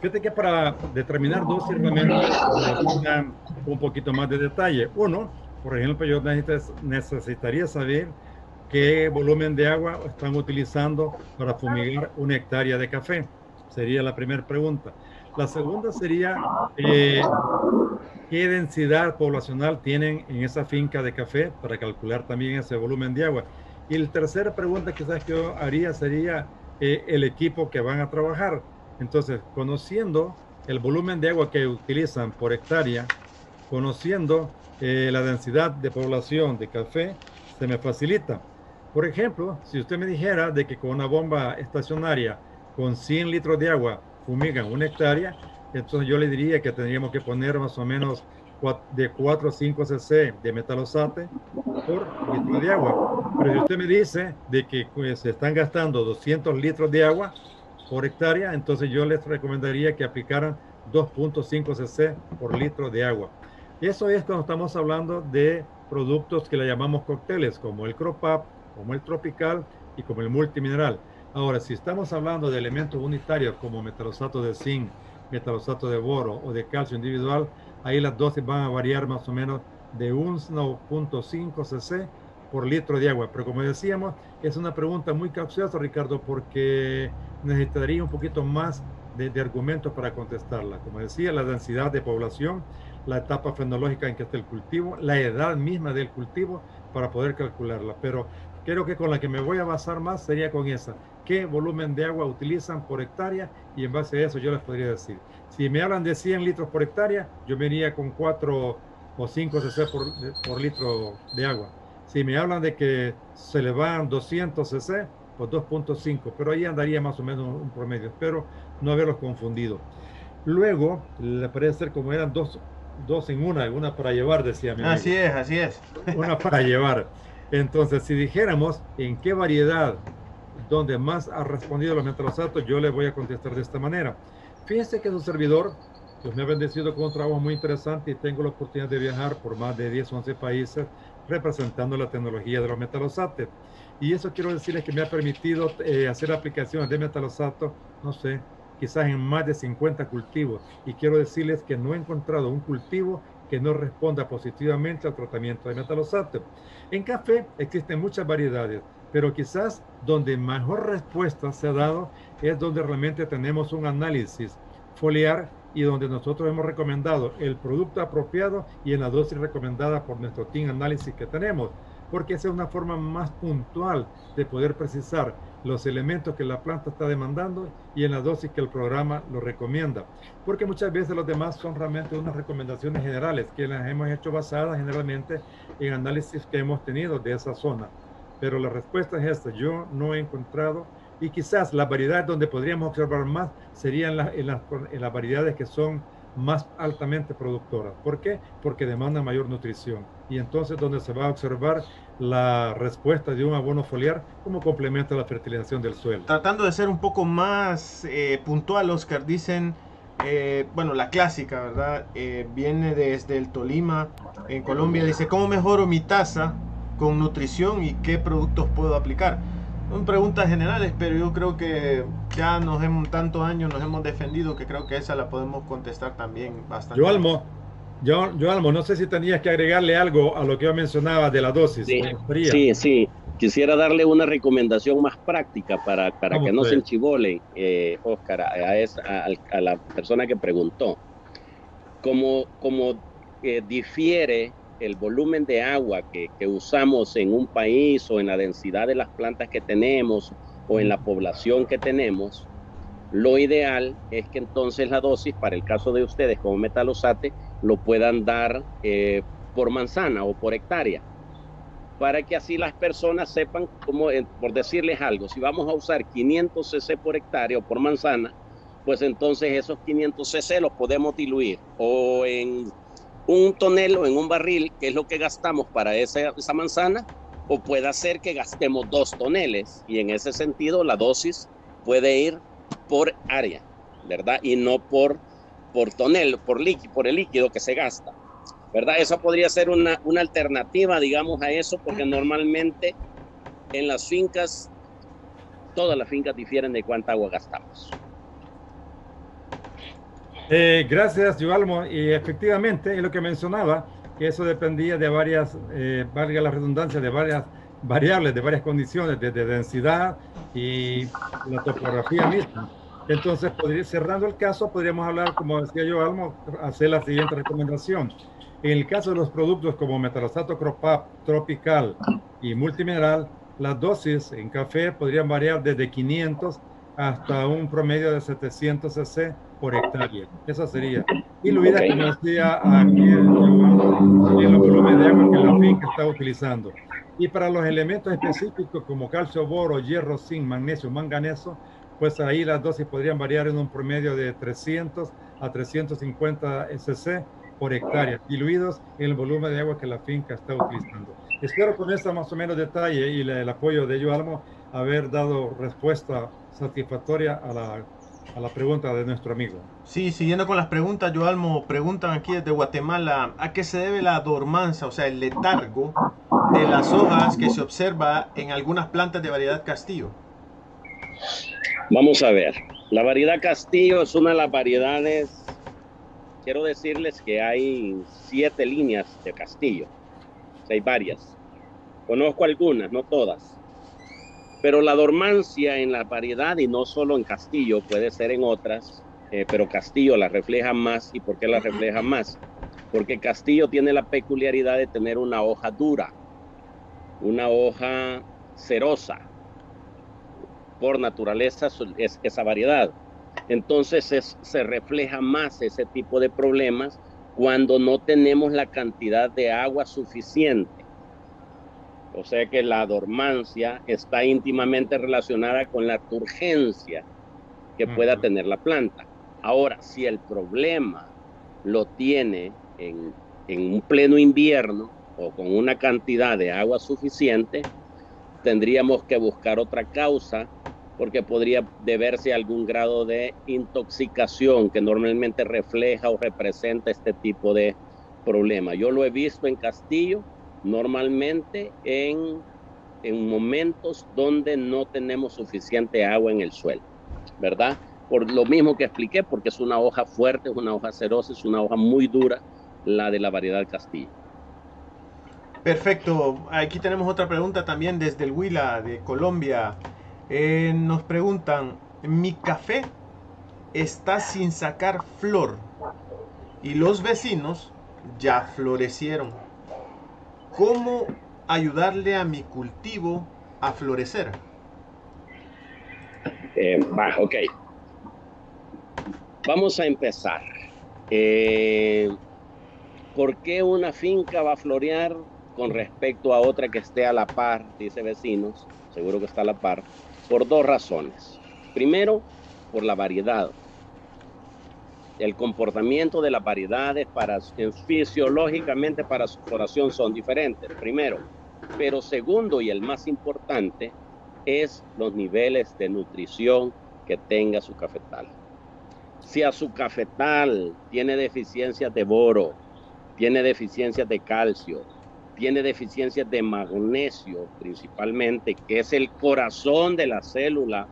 Fíjate que para determinar dosis realmente un poquito más de detalle. Uno, por ejemplo, yo necesitaría saber qué volumen de agua están utilizando para fumigar una hectárea de café. Sería la primera pregunta. La segunda sería eh, qué densidad poblacional tienen en esa finca de café para calcular también ese volumen de agua. Y la tercera pregunta quizás que yo haría sería eh, el equipo que van a trabajar entonces, conociendo el volumen de agua que utilizan por hectárea, conociendo eh, la densidad de población de café, se me facilita. Por ejemplo, si usted me dijera de que con una bomba estacionaria con 100 litros de agua fumigan una hectárea, entonces yo le diría que tendríamos que poner más o menos de 4 a 5 cc de metalosate por litro de agua. Pero si usted me dice de que pues, se están gastando 200 litros de agua, por hectárea, entonces yo les recomendaría que aplicaran 2.5 cc por litro de agua. Eso es cuando estamos hablando de productos que le llamamos cócteles, como el Crop Up, como el Tropical y como el Multimineral. Ahora, si estamos hablando de elementos unitarios como metalosato de zinc, metalosato de boro o de calcio individual, ahí las dosis van a variar más o menos de 1.5 cc por litro de agua. Pero como decíamos, es una pregunta muy capciosa, Ricardo, porque necesitaría un poquito más de, argumentos para contestarla. Como decía, la densidad de población, la etapa fenológica en que está el cultivo, la edad misma del cultivo para poder calcularla. Pero creo que con la que me voy a basar más sería con esa. ¿Qué volumen de agua utilizan por hectárea? Y en base a eso yo les podría decir. Si me hablan de 100 litros por hectárea, yo me iría con 4 o 5 cc por, por litro de agua. Si me hablan de que se le van 200 cc, pues 2.5, pero ahí andaría más o menos un promedio. Espero no haberlos confundido. Luego, le parece ser como eran dos, dos en una, una para llevar, decía mi Así es, así es. Una para llevar. Entonces, si dijéramos en qué variedad donde más ha respondido los metalosatos, yo le voy a contestar de esta manera. Fíjense que su servidor pues, me ha bendecido con un trabajo muy interesante y tengo la oportunidad de viajar por más de 10 11 países representando la tecnología de los metalosatos. Y eso quiero decirles que me ha permitido eh, hacer aplicaciones de metalosato, no sé, quizás en más de 50 cultivos. Y quiero decirles que no he encontrado un cultivo que no responda positivamente al tratamiento de metalosato. En café existen muchas variedades, pero quizás donde mejor respuesta se ha dado es donde realmente tenemos un análisis foliar y donde nosotros hemos recomendado el producto apropiado y en la dosis recomendada por nuestro team análisis que tenemos, porque esa es una forma más puntual de poder precisar los elementos que la planta está demandando y en la dosis que el programa lo recomienda. Porque muchas veces los demás son realmente unas recomendaciones generales que las hemos hecho basadas generalmente en análisis que hemos tenido de esa zona. Pero la respuesta es esta, yo no he encontrado y quizás las variedades donde podríamos observar más serían en, las variedades que son más altamente productoras. ¿Por qué? Porque demandan mayor nutrición. Y entonces donde se va a observar la respuesta de un abono foliar como complemento a la fertilización del suelo. Tratando de ser un poco más eh, puntual, Oscar, dicen, eh, bueno, la clásica, ¿verdad? Eh, viene desde el Tolima, en Colombia, dice, ¿cómo mejoro mi taza con nutrición y qué productos puedo aplicar? Son preguntas generales, pero yo creo que ya nos hemos tantos años nos hemos defendido que creo que esa la podemos contestar también bastante. Yo Almo, yo, yo Almo, no sé si tenías que agregarle algo a lo que yo mencionaba de la dosis. Sí, sí, Quisiera darle una recomendación más práctica para, para que no se enchivole, eh, Oscar, a, a, la persona que preguntó. Como, como eh, difiere el volumen de agua que, usamos en un país o en la densidad de las plantas que tenemos o en la población que tenemos, lo ideal es que entonces la dosis, para el caso de ustedes como metalosate, lo puedan dar eh, por manzana o por hectárea, para que así las personas sepan cómo, eh, por decirles algo, si vamos a usar 500 cc por hectárea o por manzana, pues entonces esos 500 cc los podemos diluir o en un tonel o en un barril, que es lo que gastamos para esa, esa manzana, o puede ser que gastemos dos toneles y en ese sentido la dosis puede ir por área, ¿verdad? Y no por, por tonel, por, líquido, por el líquido que se gasta, ¿verdad? Eso podría ser una, una alternativa, digamos, a eso, porque normalmente en las fincas, todas las fincas difieren de cuánta agua gastamos. Eh, gracias, Yuvalmo. Y efectivamente, es lo que mencionaba, que eso dependía de varias, eh, valga la redundancia, de varias variables, de varias condiciones, desde densidad y la topografía misma. Entonces, podría, cerrando el caso, podríamos hablar, como decía yo, hacer la siguiente recomendación. En el caso de los productos como metalosato cropap, tropical y multimineral, las dosis en café podrían variar desde 500 hasta un promedio de 700 cc por hectárea. Esa sería. Y lo okay. como decía aquí en el volumen de agua que la finca está utilizando. Y para los elementos específicos como calcio, boro, hierro, zinc, magnesio, manganeso, pues ahí las dosis podrían variar en un promedio de 300 a 350 cc por hectárea, diluidos en el volumen de agua que la finca está utilizando. Espero con esta más o menos detalle y el apoyo de Almo haber dado respuesta satisfactoria a la, a la pregunta de nuestro amigo. Sí, siguiendo con las preguntas, Joalmo, preguntan aquí desde Guatemala, ¿a qué se debe la dormanza, o sea, el letargo de las hojas que se observa en algunas plantas de variedad Castillo? Vamos a ver, la variedad Castillo es una de las variedades, quiero decirles que hay siete líneas de Castillo, hay varias. Conozco algunas, no todas. Pero la dormancia en la variedad, y no solo en Castillo, puede ser en otras, eh, pero Castillo la refleja más. ¿Y por qué la refleja más? Porque Castillo tiene la peculiaridad de tener una hoja dura, una hoja cerosa. Por naturaleza es esa variedad. Entonces se refleja más ese tipo de problemas cuando no tenemos la cantidad de agua suficiente o sea que la dormancia está íntimamente relacionada con la turgencia que pueda tener la planta. Ahora, si el problema lo tiene en, en un pleno invierno o con una cantidad de agua suficiente, tendríamos que buscar otra causa porque podría deberse a algún grado de intoxicación que normalmente refleja o representa este tipo de problema. Yo lo he visto en Castillo normalmente en, en momentos donde no tenemos suficiente agua en el suelo, ¿verdad? Por lo mismo que expliqué, porque es una hoja fuerte, es una hoja cerosa, es una hoja muy dura, la de la variedad Castillo. Perfecto. Aquí tenemos otra pregunta también desde el Huila de Colombia. Eh, nos preguntan, mi café está sin sacar flor y los vecinos ya florecieron. ¿Cómo ayudarle a mi cultivo a florecer? Eh. Vamos a empezar. Eh, ¿Por qué una finca va a florear con respecto a otra que esté a la par? Dice vecinos, seguro que está a la par, por dos razones. Primero, por la variedad el comportamiento de las variedades para, fisiológicamente para su floración son diferentes, primero. Pero segundo y el más importante es los niveles de nutrición que tenga su cafetal. Si a su cafetal tiene deficiencias de boro, tiene deficiencias de calcio, tiene deficiencias de magnesio principalmente, que es el corazón de la célula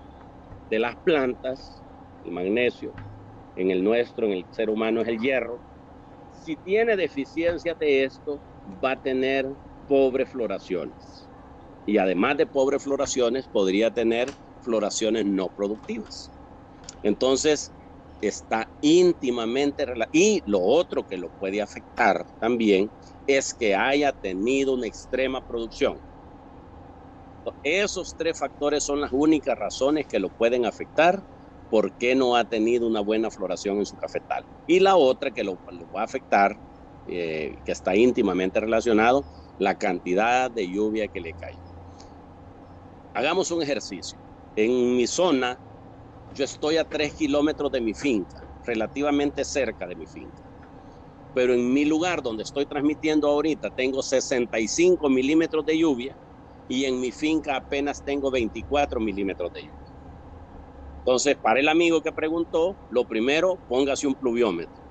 de las plantas, el magnesio, en el nuestro, en el ser humano, es el hierro. Si tiene deficiencia de esto, va a tener pobres floraciones. Y además de pobres floraciones, podría tener floraciones no productivas. Entonces, está íntimamente. Y lo otro que lo puede afectar también es que haya tenido una extrema producción. Esos tres factores son las únicas razones que lo pueden afectar por qué no ha tenido una buena floración en su cafetal. Y la otra que lo, va a afectar, eh, que está íntimamente relacionado, la cantidad de lluvia que le cae. Hagamos un ejercicio. En mi zona, yo estoy a tres kilómetros de mi finca, relativamente cerca de mi finca. Pero en mi lugar donde estoy transmitiendo ahorita tengo 65 milímetros de lluvia y en mi finca apenas tengo 24 milímetros de lluvia. Entonces, para el amigo que preguntó, lo primero, póngase un pluviómetro,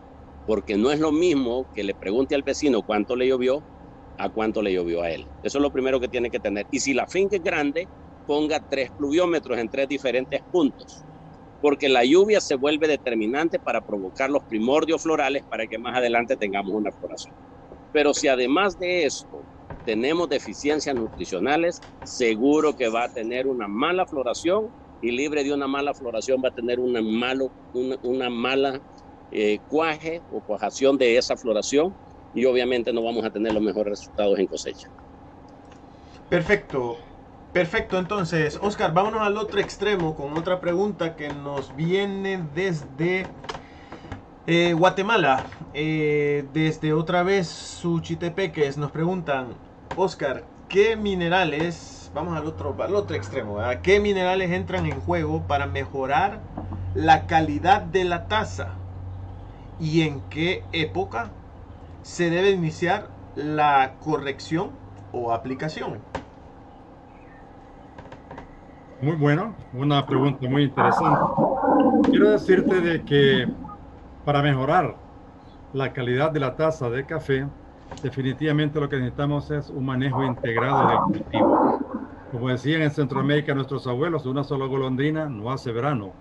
porque no es lo mismo que le pregunte al vecino cuánto le llovió a cuánto le llovió a él. Eso es lo primero que tiene que tener. Y si la finca es grande, ponga tres pluviómetros en tres diferentes puntos porque la lluvia se vuelve determinante para provocar los primordios florales para que más adelante tengamos una floración. Pero si además de esto tenemos deficiencias nutricionales, seguro que va a tener una mala floración y libre de una mala floración va a tener una, malo, una, mala eh, cuaje o cuajación de esa floración y obviamente no vamos a tener los mejores resultados en cosecha. Perfecto. Perfecto, entonces, Oscar, vámonos al otro extremo con otra pregunta que nos viene desde eh, Guatemala. Eh, desde otra vez Suchitepeques nos preguntan, Oscar, ¿qué minerales, vamos al otro, al otro extremo, ¿qué minerales entran en juego para mejorar la calidad de la taza? ¿Y en qué época se debe iniciar la corrección o aplicación? Muy bueno, una pregunta muy interesante. Quiero decirte de que para mejorar la calidad de la taza de café, definitivamente lo que necesitamos es un manejo integrado del cultivo. Como decían en Centroamérica nuestros abuelos, una sola golondrina no hace verano.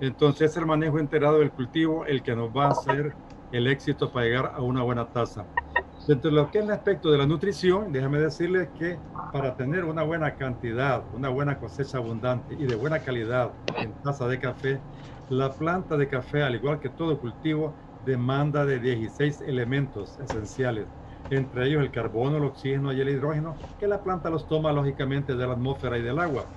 Entonces es el manejo integrado del cultivo el que nos va a hacer el éxito para llegar a una buena taza. Dentro de lo que es el aspecto de la nutrición, déjame decirles que para tener una buena cantidad, una buena cosecha abundante y de buena calidad en taza de café, la planta de café, al igual que todo cultivo, demanda de 16 elementos esenciales, entre ellos el carbono, el oxígeno y el hidrógeno, que la planta los toma lógicamente de la atmósfera y del agua.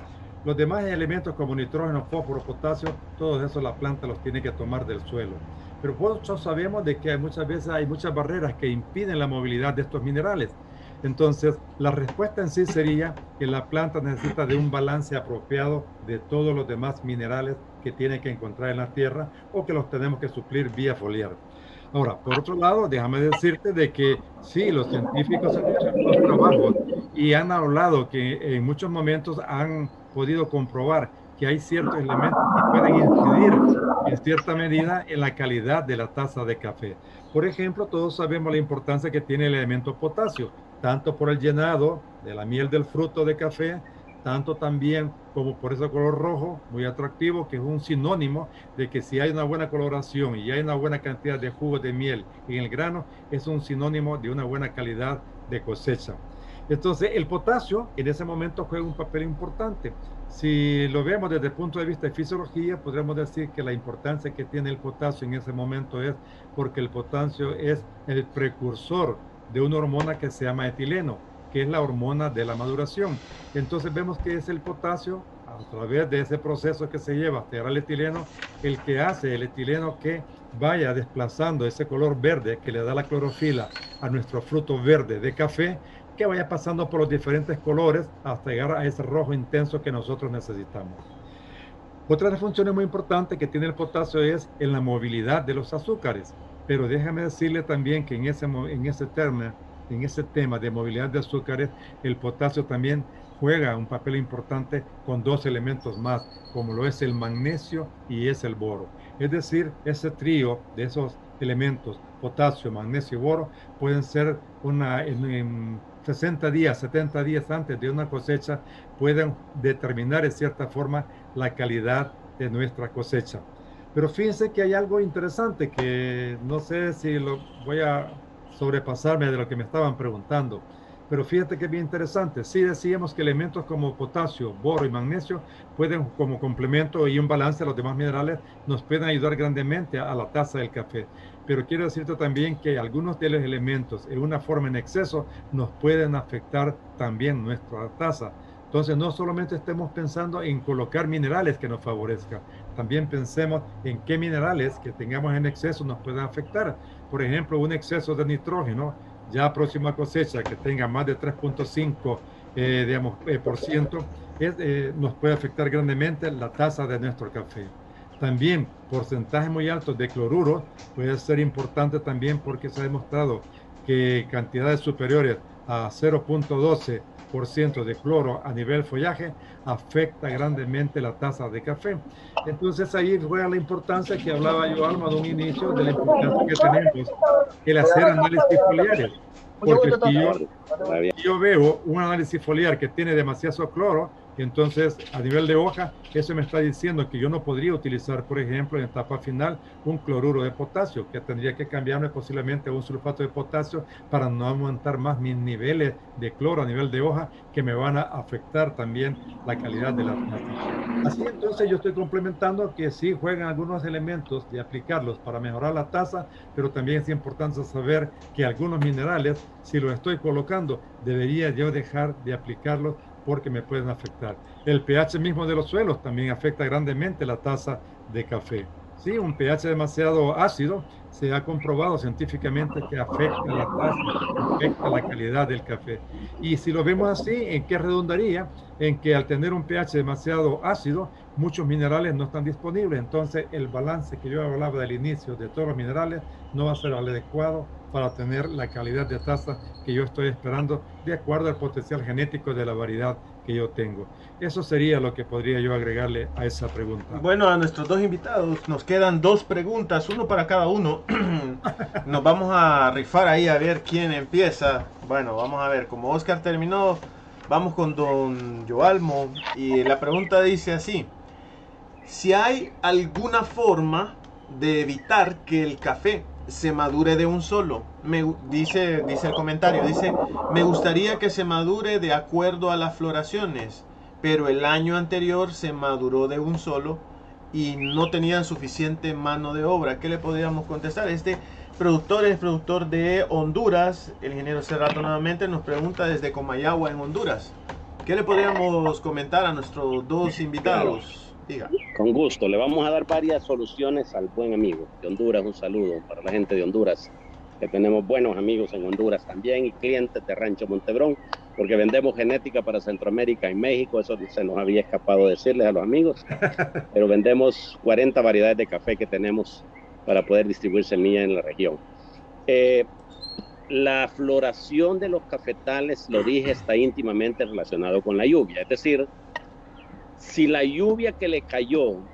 Los demás elementos como nitrógeno, fósforo, potasio, todos esos la planta los tiene que tomar del suelo. Pero nosotros sabemos de que muchas veces hay muchas barreras que impiden la movilidad de estos minerales. Entonces, la respuesta en sí sería que la planta necesita de un balance apropiado de todos los demás minerales que tiene que encontrar en la tierra o que los tenemos que suplir vía foliar. Ahora, por otro lado, déjame decirte de que sí, los científicos han hecho muchos trabajos y han hablado que en muchos momentos han podido comprobar que hay ciertos elementos que pueden incidir en cierta medida en la calidad de la taza de café. Por ejemplo, todos sabemos la importancia que tiene el elemento potasio, tanto por el llenado de la miel del fruto de café, tanto también como por ese color rojo, muy atractivo, que es un sinónimo de que si hay una buena coloración y hay una buena cantidad de jugo de miel en el grano, es un sinónimo de una buena calidad de cosecha. Entonces, el potasio en ese momento juega un papel importante. Si lo vemos desde el punto de vista de fisiología, podríamos decir que la importancia que tiene el potasio en ese momento es porque el potasio es el precursor de una hormona que se llama etileno, que es la hormona de la maduración. Entonces vemos que es el potasio, a través de ese proceso que se lleva hasta el etileno, el que hace el etileno que vaya desplazando ese color verde que le da la clorofila a nuestro fruto verde de café que vaya pasando por los diferentes colores hasta llegar a ese rojo intenso que nosotros necesitamos. Otra de las funciones muy importantes que tiene el potasio es en la movilidad de los azúcares. Pero déjame decirle también que en ese, en ese, termo, en ese tema de movilidad de azúcares, el potasio también juega un papel importante con dos elementos más, como lo es el magnesio y es el boro. Es decir, ese trío de esos elementos, potasio, magnesio y boro, pueden ser una, 60 días, 70 días antes de una cosecha pueden determinar en cierta forma la calidad de nuestra cosecha. Pero fíjense que hay algo interesante que no sé si lo voy a sobrepasarme de lo que me estaban preguntando. Pero fíjate que es bien interesante. Sí decíamos que elementos como potasio, boro y magnesio pueden, como complemento y un balance a los demás minerales, nos pueden ayudar grandemente a, la taza del café. Pero quiero decirte también que algunos de los elementos en una forma en exceso nos pueden afectar también nuestra taza. Entonces, no solamente estemos pensando en colocar minerales que nos favorezcan, también pensemos en qué minerales que tengamos en exceso nos pueden afectar. Por ejemplo, un exceso de nitrógeno, ya próxima cosecha que tenga más de 3.5 eh, digamos, eh, por ciento, eh, nos puede afectar grandemente la tasa de nuestro café. También porcentajes muy altos de cloruro puede ser importante también porque se ha demostrado que cantidades superiores a 0.12 de cloro a nivel follaje afecta grandemente la tasa de café. Entonces ahí juega la importancia que hablaba yo, Alma, de un inicio, de la importancia que tenemos el hacer análisis foliares. Porque si yo, si yo veo un análisis foliar que tiene demasiado cloro, entonces, a nivel de hoja, eso me está diciendo que yo no podría utilizar, por ejemplo, en etapa final, un cloruro de potasio, que tendría que cambiarme posiblemente a un sulfato de potasio para no aumentar más mis niveles de cloro a nivel de hoja, que me van a afectar también la calidad de la taza. Así entonces yo estoy complementando que sí juegan algunos elementos de aplicarlos para mejorar la tasa, pero también es importante saber que algunos minerales, si los estoy colocando, debería yo dejar de aplicarlos porque me pueden afectar. El pH mismo de los suelos también afecta grandemente la tasa de café. Sí, un pH demasiado ácido se ha comprobado científicamente que afecta la calidad del café. Y si lo vemos así, ¿en qué redundaría? En que al tener un pH demasiado ácido, muchos minerales no están disponibles. Entonces, el balance que yo hablaba del inicio de todos los minerales no va a ser adecuado para tener la calidad de taza que yo estoy esperando de acuerdo al potencial genético de la variedad que yo tengo. Eso sería lo que podría yo agregarle a esa pregunta. Bueno, a nuestros dos invitados nos quedan dos preguntas, uno para cada uno. nos vamos a rifar ahí a ver quién empieza. Bueno, vamos a ver, como Oscar terminó, vamos con don Joalmo y la pregunta dice así. Si hay alguna forma de evitar que el café se madure de un solo. Me dice, dice el comentario, dice, me gustaría que se madure de acuerdo a las floraciones, pero el año anterior se maduró de un solo y no tenían suficiente mano de obra. ¿Qué le podríamos contestar? Este productor es productor de Honduras. El ingeniero Cerrato nuevamente nos pregunta desde Comayagua en Honduras. ¿Qué le podríamos comentar a nuestros dos invitados? Con gusto, le vamos a dar varias soluciones al buen amigo de Honduras. Un saludo para la gente de Honduras, que tenemos buenos amigos en Honduras también y clientes de Rancho Montebrón, porque vendemos genética para Centroamérica y México. Eso se nos había escapado decirles a los amigos, pero vendemos 40 variedades de café que tenemos para poder distribuir semillas en la región. Eh, la floración de los cafetales, lo dije, está íntimamente relacionado con la lluvia, es decir, si la lluvia que le cayó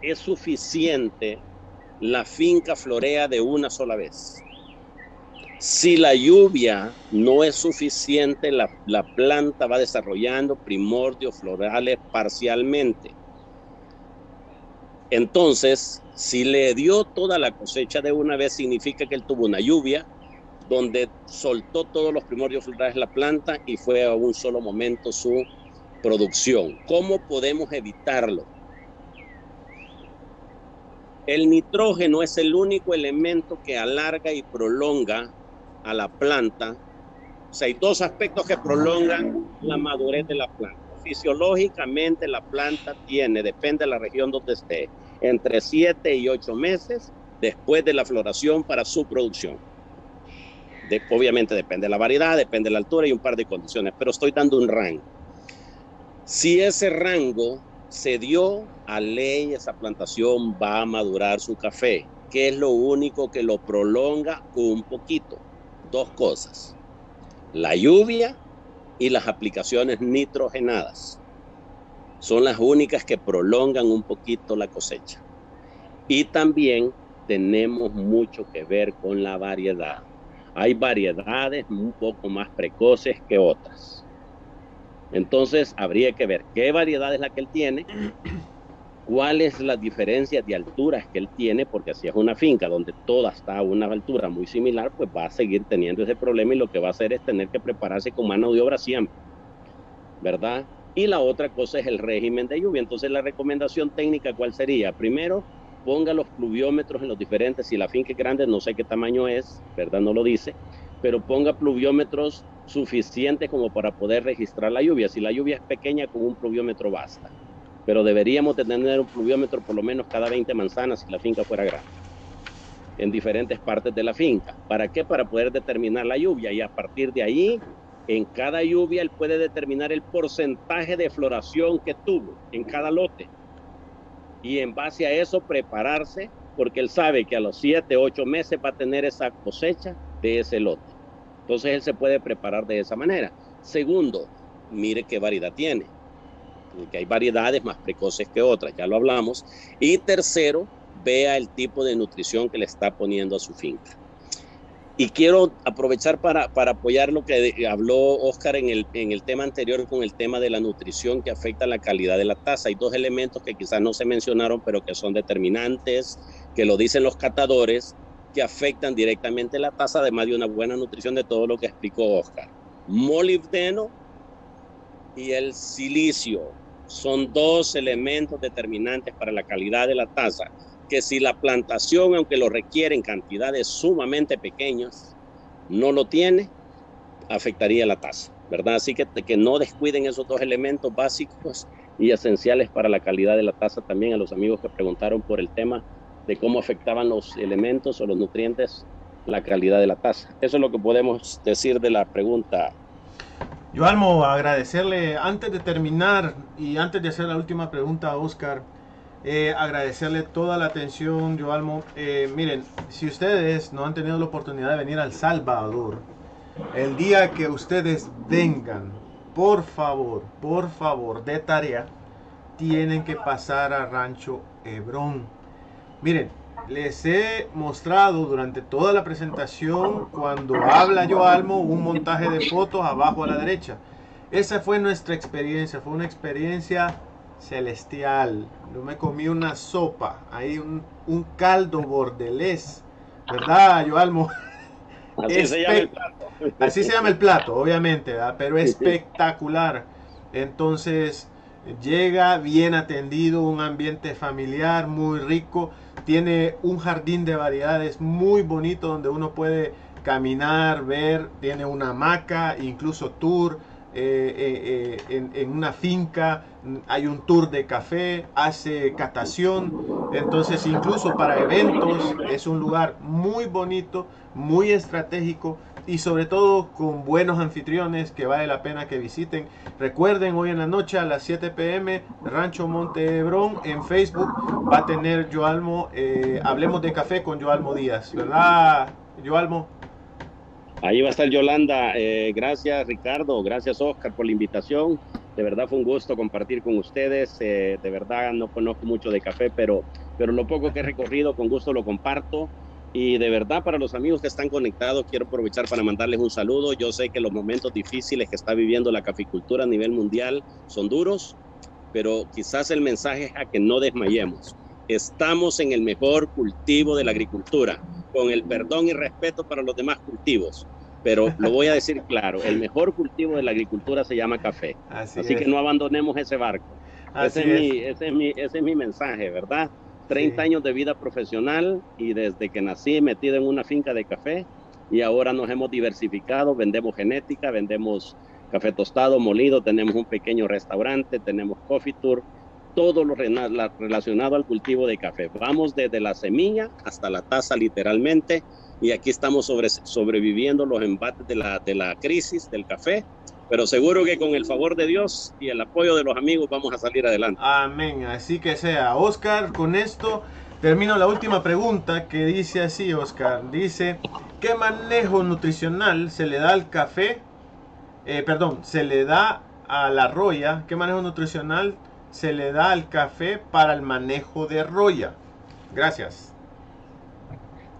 es suficiente, la finca florea de una sola vez. Si la lluvia no es suficiente, la, planta va desarrollando primordios florales parcialmente. Entonces, si le dio toda la cosecha de una vez, significa que él tuvo una lluvia donde soltó todos los primordios florales de la planta y fue a un solo momento su producción. ¿Cómo podemos evitarlo? El nitrógeno es el único elemento que alarga y prolonga a la planta. O sea, hay dos aspectos que prolongan la madurez de la planta. Fisiológicamente la planta tiene, depende de la región donde esté, entre 7 y 8 meses después de la floración para su producción. obviamente depende de la variedad, depende de la altura y un par de condiciones, pero estoy dando un rango. Si ese rango se dio a ley, esa plantación va a madurar su café, que es lo único que lo prolonga un poquito. Dos cosas, la lluvia y las aplicaciones nitrogenadas. Son las únicas que prolongan un poquito la cosecha. Y también tenemos mucho que ver con la variedad. Hay variedades un poco más precoces que otras. Entonces habría que ver qué variedad es la que él tiene cuál es la diferencia de alturas que él tiene, porque si es una finca donde toda está a una altura muy similar, pues va a seguir teniendo ese problema y lo que va a hacer es tener que prepararse con mano de obra siempre, ¿verdad? Y la otra cosa es el régimen de lluvia. Entonces la recomendación técnica, ¿cuál sería? Primero, ponga los pluviómetros en los diferentes, si la finca es grande, no sé qué tamaño es, ¿verdad? No lo dice, pero ponga pluviómetros suficientes como para poder registrar la lluvia. Si la lluvia es pequeña, con un pluviómetro basta pero deberíamos de tener un pluviómetro por lo menos cada 20 manzanas si la finca fuera grande, en diferentes partes de la finca. ¿Para qué? Para poder determinar la lluvia y a partir de ahí, en cada lluvia él puede determinar el porcentaje de floración que tuvo en cada lote. Y en base a eso prepararse, porque él sabe que a los 7, 8 meses va a tener esa cosecha de ese lote. Entonces él se puede preparar de esa manera. Segundo, mire qué variedad tiene que hay variedades más precoces que otras, ya lo hablamos. Y tercero, vea el tipo de nutrición que le está poniendo a su finca. Y quiero aprovechar para, para apoyar lo que habló Oscar en el, en el tema anterior con el tema de la nutrición que afecta la calidad de la taza. Hay dos elementos que quizás no se mencionaron, pero que son determinantes, que lo dicen los catadores, que afectan directamente la taza, además de una buena nutrición de todo lo que explicó Oscar. Molibdeno y el silicio son dos elementos determinantes para la calidad de la taza, que si la plantación, aunque lo requiere en cantidades sumamente pequeñas, no lo tiene, afectaría la taza, ¿verdad? Así que que no descuiden esos dos elementos básicos y esenciales para la calidad de la taza también a los amigos que preguntaron por el tema de cómo afectaban los elementos o los nutrientes la calidad de la taza. Eso es lo que podemos decir de la pregunta yo, Almo, agradecerle, antes de terminar y antes de hacer la última pregunta a Oscar, eh, agradecerle toda la atención, yo, Almo. Eh, miren, si ustedes no han tenido la oportunidad de venir al Salvador, el día que ustedes vengan, por favor, por favor, de tarea, tienen que pasar a Rancho Hebrón. Miren, les he mostrado durante toda la presentación, cuando habla yo Almo, un montaje de fotos abajo a la derecha. Esa fue nuestra experiencia, fue una experiencia celestial. Yo me comí una sopa, ahí un, caldo bordelés, ¿verdad, yo Almo? Así se llama el plato. Así se llama el plato, obviamente, pero espectacular. Entonces, llega bien atendido, un ambiente familiar muy rico tiene un jardín de variedades muy bonito donde uno puede caminar, ver, tiene una hamaca, incluso tour. Eh, eh, eh, en, una finca, hay un tour de café, hace catación, entonces incluso para eventos es un lugar muy bonito, muy estratégico y sobre todo con buenos anfitriones que vale la pena que visiten. Recuerden, hoy en la noche a las 7 pm, Rancho Montebrón en Facebook va a tener Joalmo, eh, hablemos de café con Joalmo Díaz, ¿verdad, Joalmo? Ahí va a estar Yolanda. Eh, gracias Ricardo, gracias Oscar por la invitación. De verdad fue un gusto compartir con ustedes. Eh, de verdad no conozco mucho de café, pero, pero lo poco que he recorrido con gusto lo comparto. Y de verdad, para los amigos que están conectados, quiero aprovechar para mandarles un saludo. Yo sé que los momentos difíciles que está viviendo la caficultura a nivel mundial son duros, pero quizás el mensaje es a que no desmayemos. Estamos en el mejor cultivo de la agricultura, con el perdón y respeto para los demás cultivos. Pero lo voy a decir claro, el mejor cultivo de la agricultura se llama café. Así, que no abandonemos ese barco. Ese es, Mi, ese, es mi, ese es mi mensaje, ¿verdad? 30 años de vida profesional y desde que nací metido en una finca de café y ahora nos hemos diversificado, vendemos genética, vendemos café tostado, molido, tenemos un pequeño restaurante, tenemos coffee tour, todo lo relacionado al cultivo de café. Vamos desde la semilla hasta la taza literalmente y aquí estamos sobre, sobreviviendo los embates de la, de la crisis del café pero seguro que con el favor de Dios y el apoyo de los amigos vamos a salir adelante. Amén, así que sea. Oscar, con esto termino la última pregunta que dice así, Oscar. Dice, ¿qué manejo nutricional se le da al café? Eh, perdón, se le da a la roya. ¿Qué manejo nutricional se le da al café para el manejo de roya? Gracias.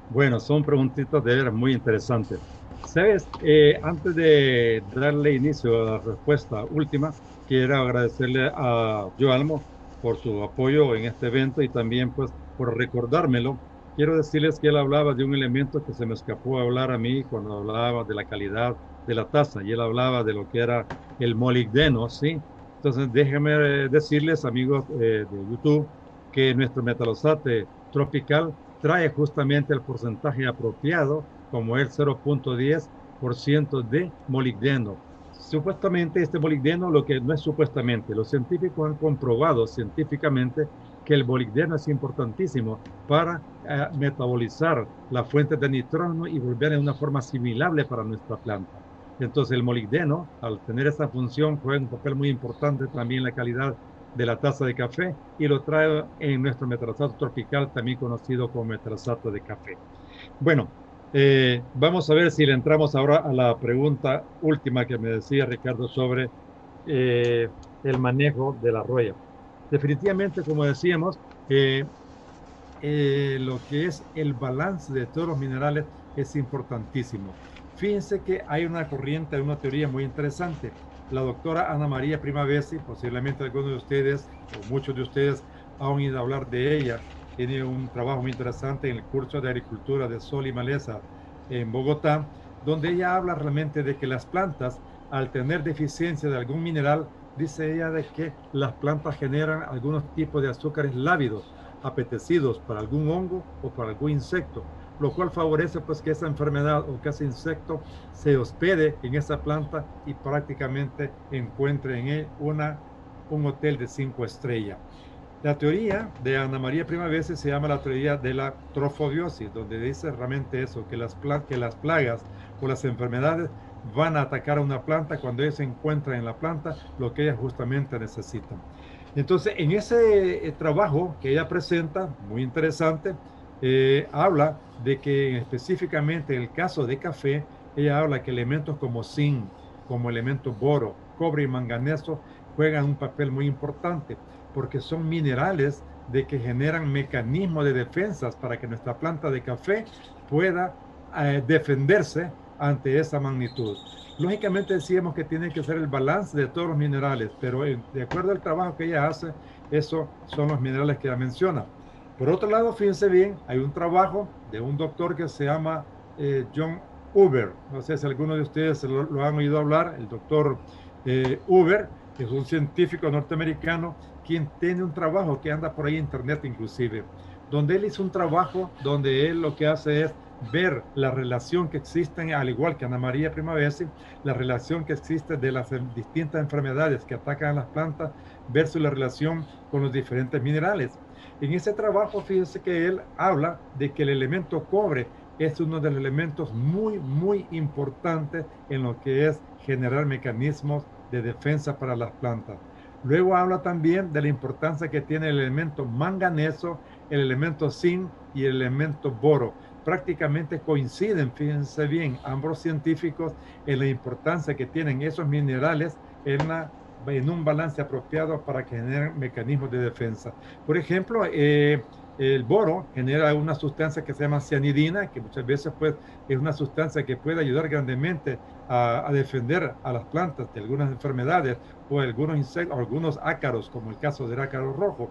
Bueno, son preguntitas de veras muy interesantes. Sabes, eh, antes de darle inicio a la respuesta última, quiero agradecerle a Joalmo por su apoyo en este evento y también pues por recordármelo. Quiero decirles que él hablaba de un elemento que se me escapó hablar a mí cuando hablaba de la calidad de la taza y él hablaba de lo que era el molibdeno, ¿sí? Entonces déjenme decirles, amigos eh, de YouTube, que nuestro metalosate tropical trae justamente el porcentaje apropiado, como el 0.10% de molibdeno. Supuestamente este molibdeno, lo que no es supuestamente, los científicos han comprobado científicamente que el molibdeno es importantísimo para eh, metabolizar la fuente de nitrógeno y volver en una forma asimilable para nuestra planta. Entonces el molibdeno, al tener esa función, juega un papel muy importante también en la calidad de la taza de café y lo trae en nuestro metrasato tropical, también conocido como metrasato de café. Bueno, eh, vamos a ver si le entramos ahora a la pregunta última que me decía Ricardo sobre eh, el manejo de la roya. Definitivamente, como decíamos, eh, lo que es el balance de todos los minerales es importantísimo. Fíjense que hay una corriente, una teoría muy interesante. La doctora Ana María Primavesi, posiblemente algunos de ustedes o muchos de ustedes han oído hablar de ella. Tiene un trabajo muy interesante en el curso de agricultura de sol y maleza en Bogotá, donde ella habla realmente de que las plantas, al tener deficiencia de algún mineral, dice ella de que las plantas generan algunos tipos de azúcares lávidos, apetecidos para algún hongo o para algún insecto lo cual favorece pues que esa enfermedad o que ese insecto se hospede en esa planta y prácticamente encuentre en él una, un hotel de cinco estrellas. La teoría de Ana María Primavera se llama la teoría de la trofobiosis, donde dice realmente eso, que las, que las plagas o las enfermedades van a atacar a una planta cuando ella se encuentra en la planta lo que ella justamente necesita. Entonces, en ese eh, trabajo que ella presenta, muy interesante, eh, habla de que específicamente en el caso de café, ella habla que elementos como zinc, como elementos boro, cobre y manganeso juegan un papel muy importante porque son minerales de que generan mecanismos de defensas para que nuestra planta de café pueda eh, defenderse ante esa magnitud. Lógicamente decíamos que tiene que ser el balance de todos los minerales, pero eh, de acuerdo al trabajo que ella hace, esos son los minerales que ella menciona. Por otro lado, fíjense bien, hay un trabajo de un doctor que se llama eh, John Uber. No sé si alguno de ustedes lo, han oído hablar. El doctor eh, Uber es un científico norteamericano quien tiene un trabajo que anda por ahí en internet inclusive, donde él hizo un trabajo donde él lo que hace es ver la relación que existe, al igual que Ana María Primavesi, la relación que existe de las distintas enfermedades que atacan a las plantas versus la relación con los diferentes minerales. En ese trabajo, fíjense que él habla de que el elemento cobre es uno de los elementos muy, muy importantes en lo que es generar mecanismos de defensa para las plantas. Luego habla también de la importancia que tiene el elemento manganeso, el elemento zinc y el elemento boro. Prácticamente coinciden, fíjense bien, ambos científicos en la importancia que tienen esos minerales en un balance apropiado para que generen mecanismos de defensa. Por ejemplo, eh, el boro genera una sustancia que se llama cianidina, que muchas veces pues, es una sustancia que puede ayudar grandemente a, defender a las plantas de algunas enfermedades o algunos insectos, algunos ácaros, como el caso del ácaro rojo.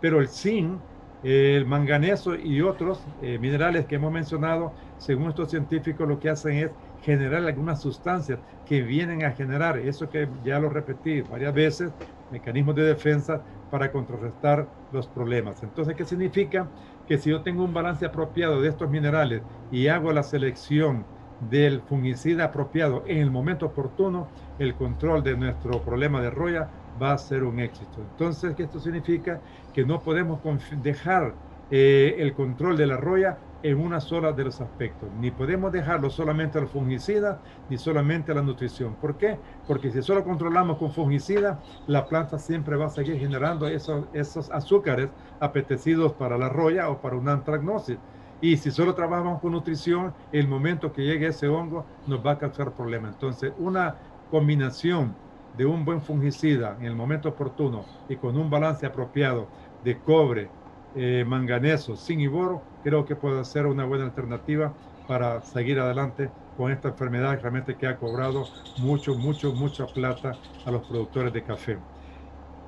Pero el zinc, el manganeso y otros eh, minerales que hemos mencionado, según estos científicos, lo que hacen es generar algunas sustancias que vienen a generar, eso que ya lo repetí varias veces, mecanismos de defensa para contrarrestar los problemas. Entonces, ¿qué significa? Que si yo tengo un balance apropiado de estos minerales y hago la selección del fungicida apropiado en el momento oportuno, el control de nuestro problema de roya va a ser un éxito. Entonces, ¿qué esto significa? Que no podemos dejar eh, el control de la roya en una sola de los aspectos. Ni podemos dejarlo solamente al fungicida, ni solamente a la nutrición. ¿Por qué? Porque si solo controlamos con fungicida, la planta siempre va a seguir generando esos, esos azúcares apetecidos para la roya o para una antragnosis. Y si solo trabajamos con nutrición, el momento que llegue ese hongo nos va a causar problemas. Entonces, una combinación de un buen fungicida en el momento oportuno y con un balance apropiado de cobre, eh, manganeso, sin y boro, creo que puede ser una buena alternativa para seguir adelante con esta enfermedad realmente que ha cobrado mucho, mucho, mucha plata a los productores de café.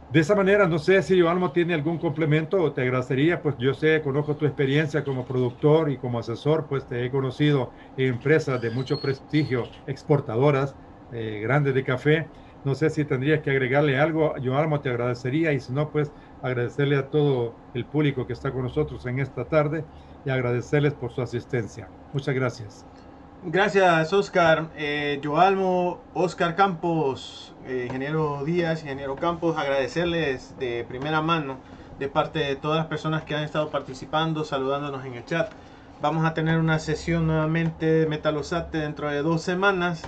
De esa manera, no sé si Joalmo tiene algún complemento o te agradecería, pues yo sé, conozco tu experiencia como productor y como asesor, pues te he conocido en empresas de mucho prestigio, exportadoras eh, grandes de café. No sé si tendrías que agregarle algo, Joalmo te agradecería y si no, pues agradecerle a todo el público que está con nosotros en esta tarde y agradecerles por su asistencia. Muchas gracias. Gracias, Oscar. Eh, Joalmo, Oscar Campos, eh, ingeniero Díaz, ingeniero Campos, agradecerles de primera mano de parte de todas las personas que han estado participando, saludándonos en el chat. Vamos a tener una sesión nuevamente de Metalosate dentro de dos semanas.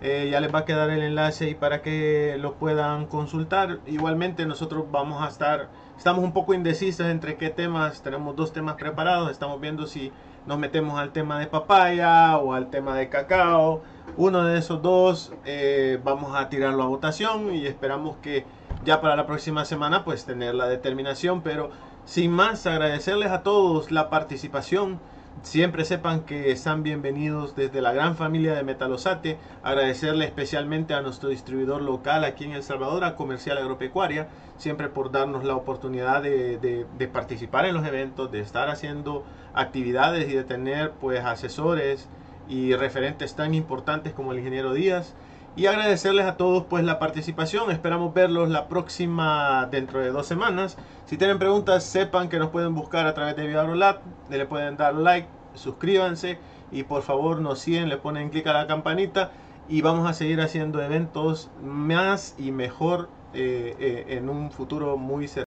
Eh, ya les va a quedar el enlace ahí para que lo puedan consultar. Igualmente nosotros vamos a estar, estamos un poco indecisos entre qué temas, tenemos dos temas preparados, estamos viendo si nos metemos al tema de papaya o al tema de cacao. Uno de esos dos eh, vamos a tirarlo a votación y esperamos que ya para la próxima semana pues tener la determinación. Pero sin más, agradecerles a todos la participación. Siempre sepan que están bienvenidos desde la gran familia de Metalosate. Agradecerle especialmente a nuestro distribuidor local aquí en El Salvador, a Comercial Agropecuaria, siempre por darnos la oportunidad de, de, participar en los eventos, de estar haciendo actividades y de tener pues asesores y referentes tan importantes como el ingeniero Díaz y agradecerles a todos pues la participación. Esperamos verlos la próxima dentro de dos semanas. Si tienen preguntas, sepan que nos pueden buscar a través de ViagroLab, le pueden dar like, suscríbanse y por favor nos siguen, le ponen clic a la campanita y vamos a seguir haciendo eventos más y mejor eh, eh, en un futuro muy cercano.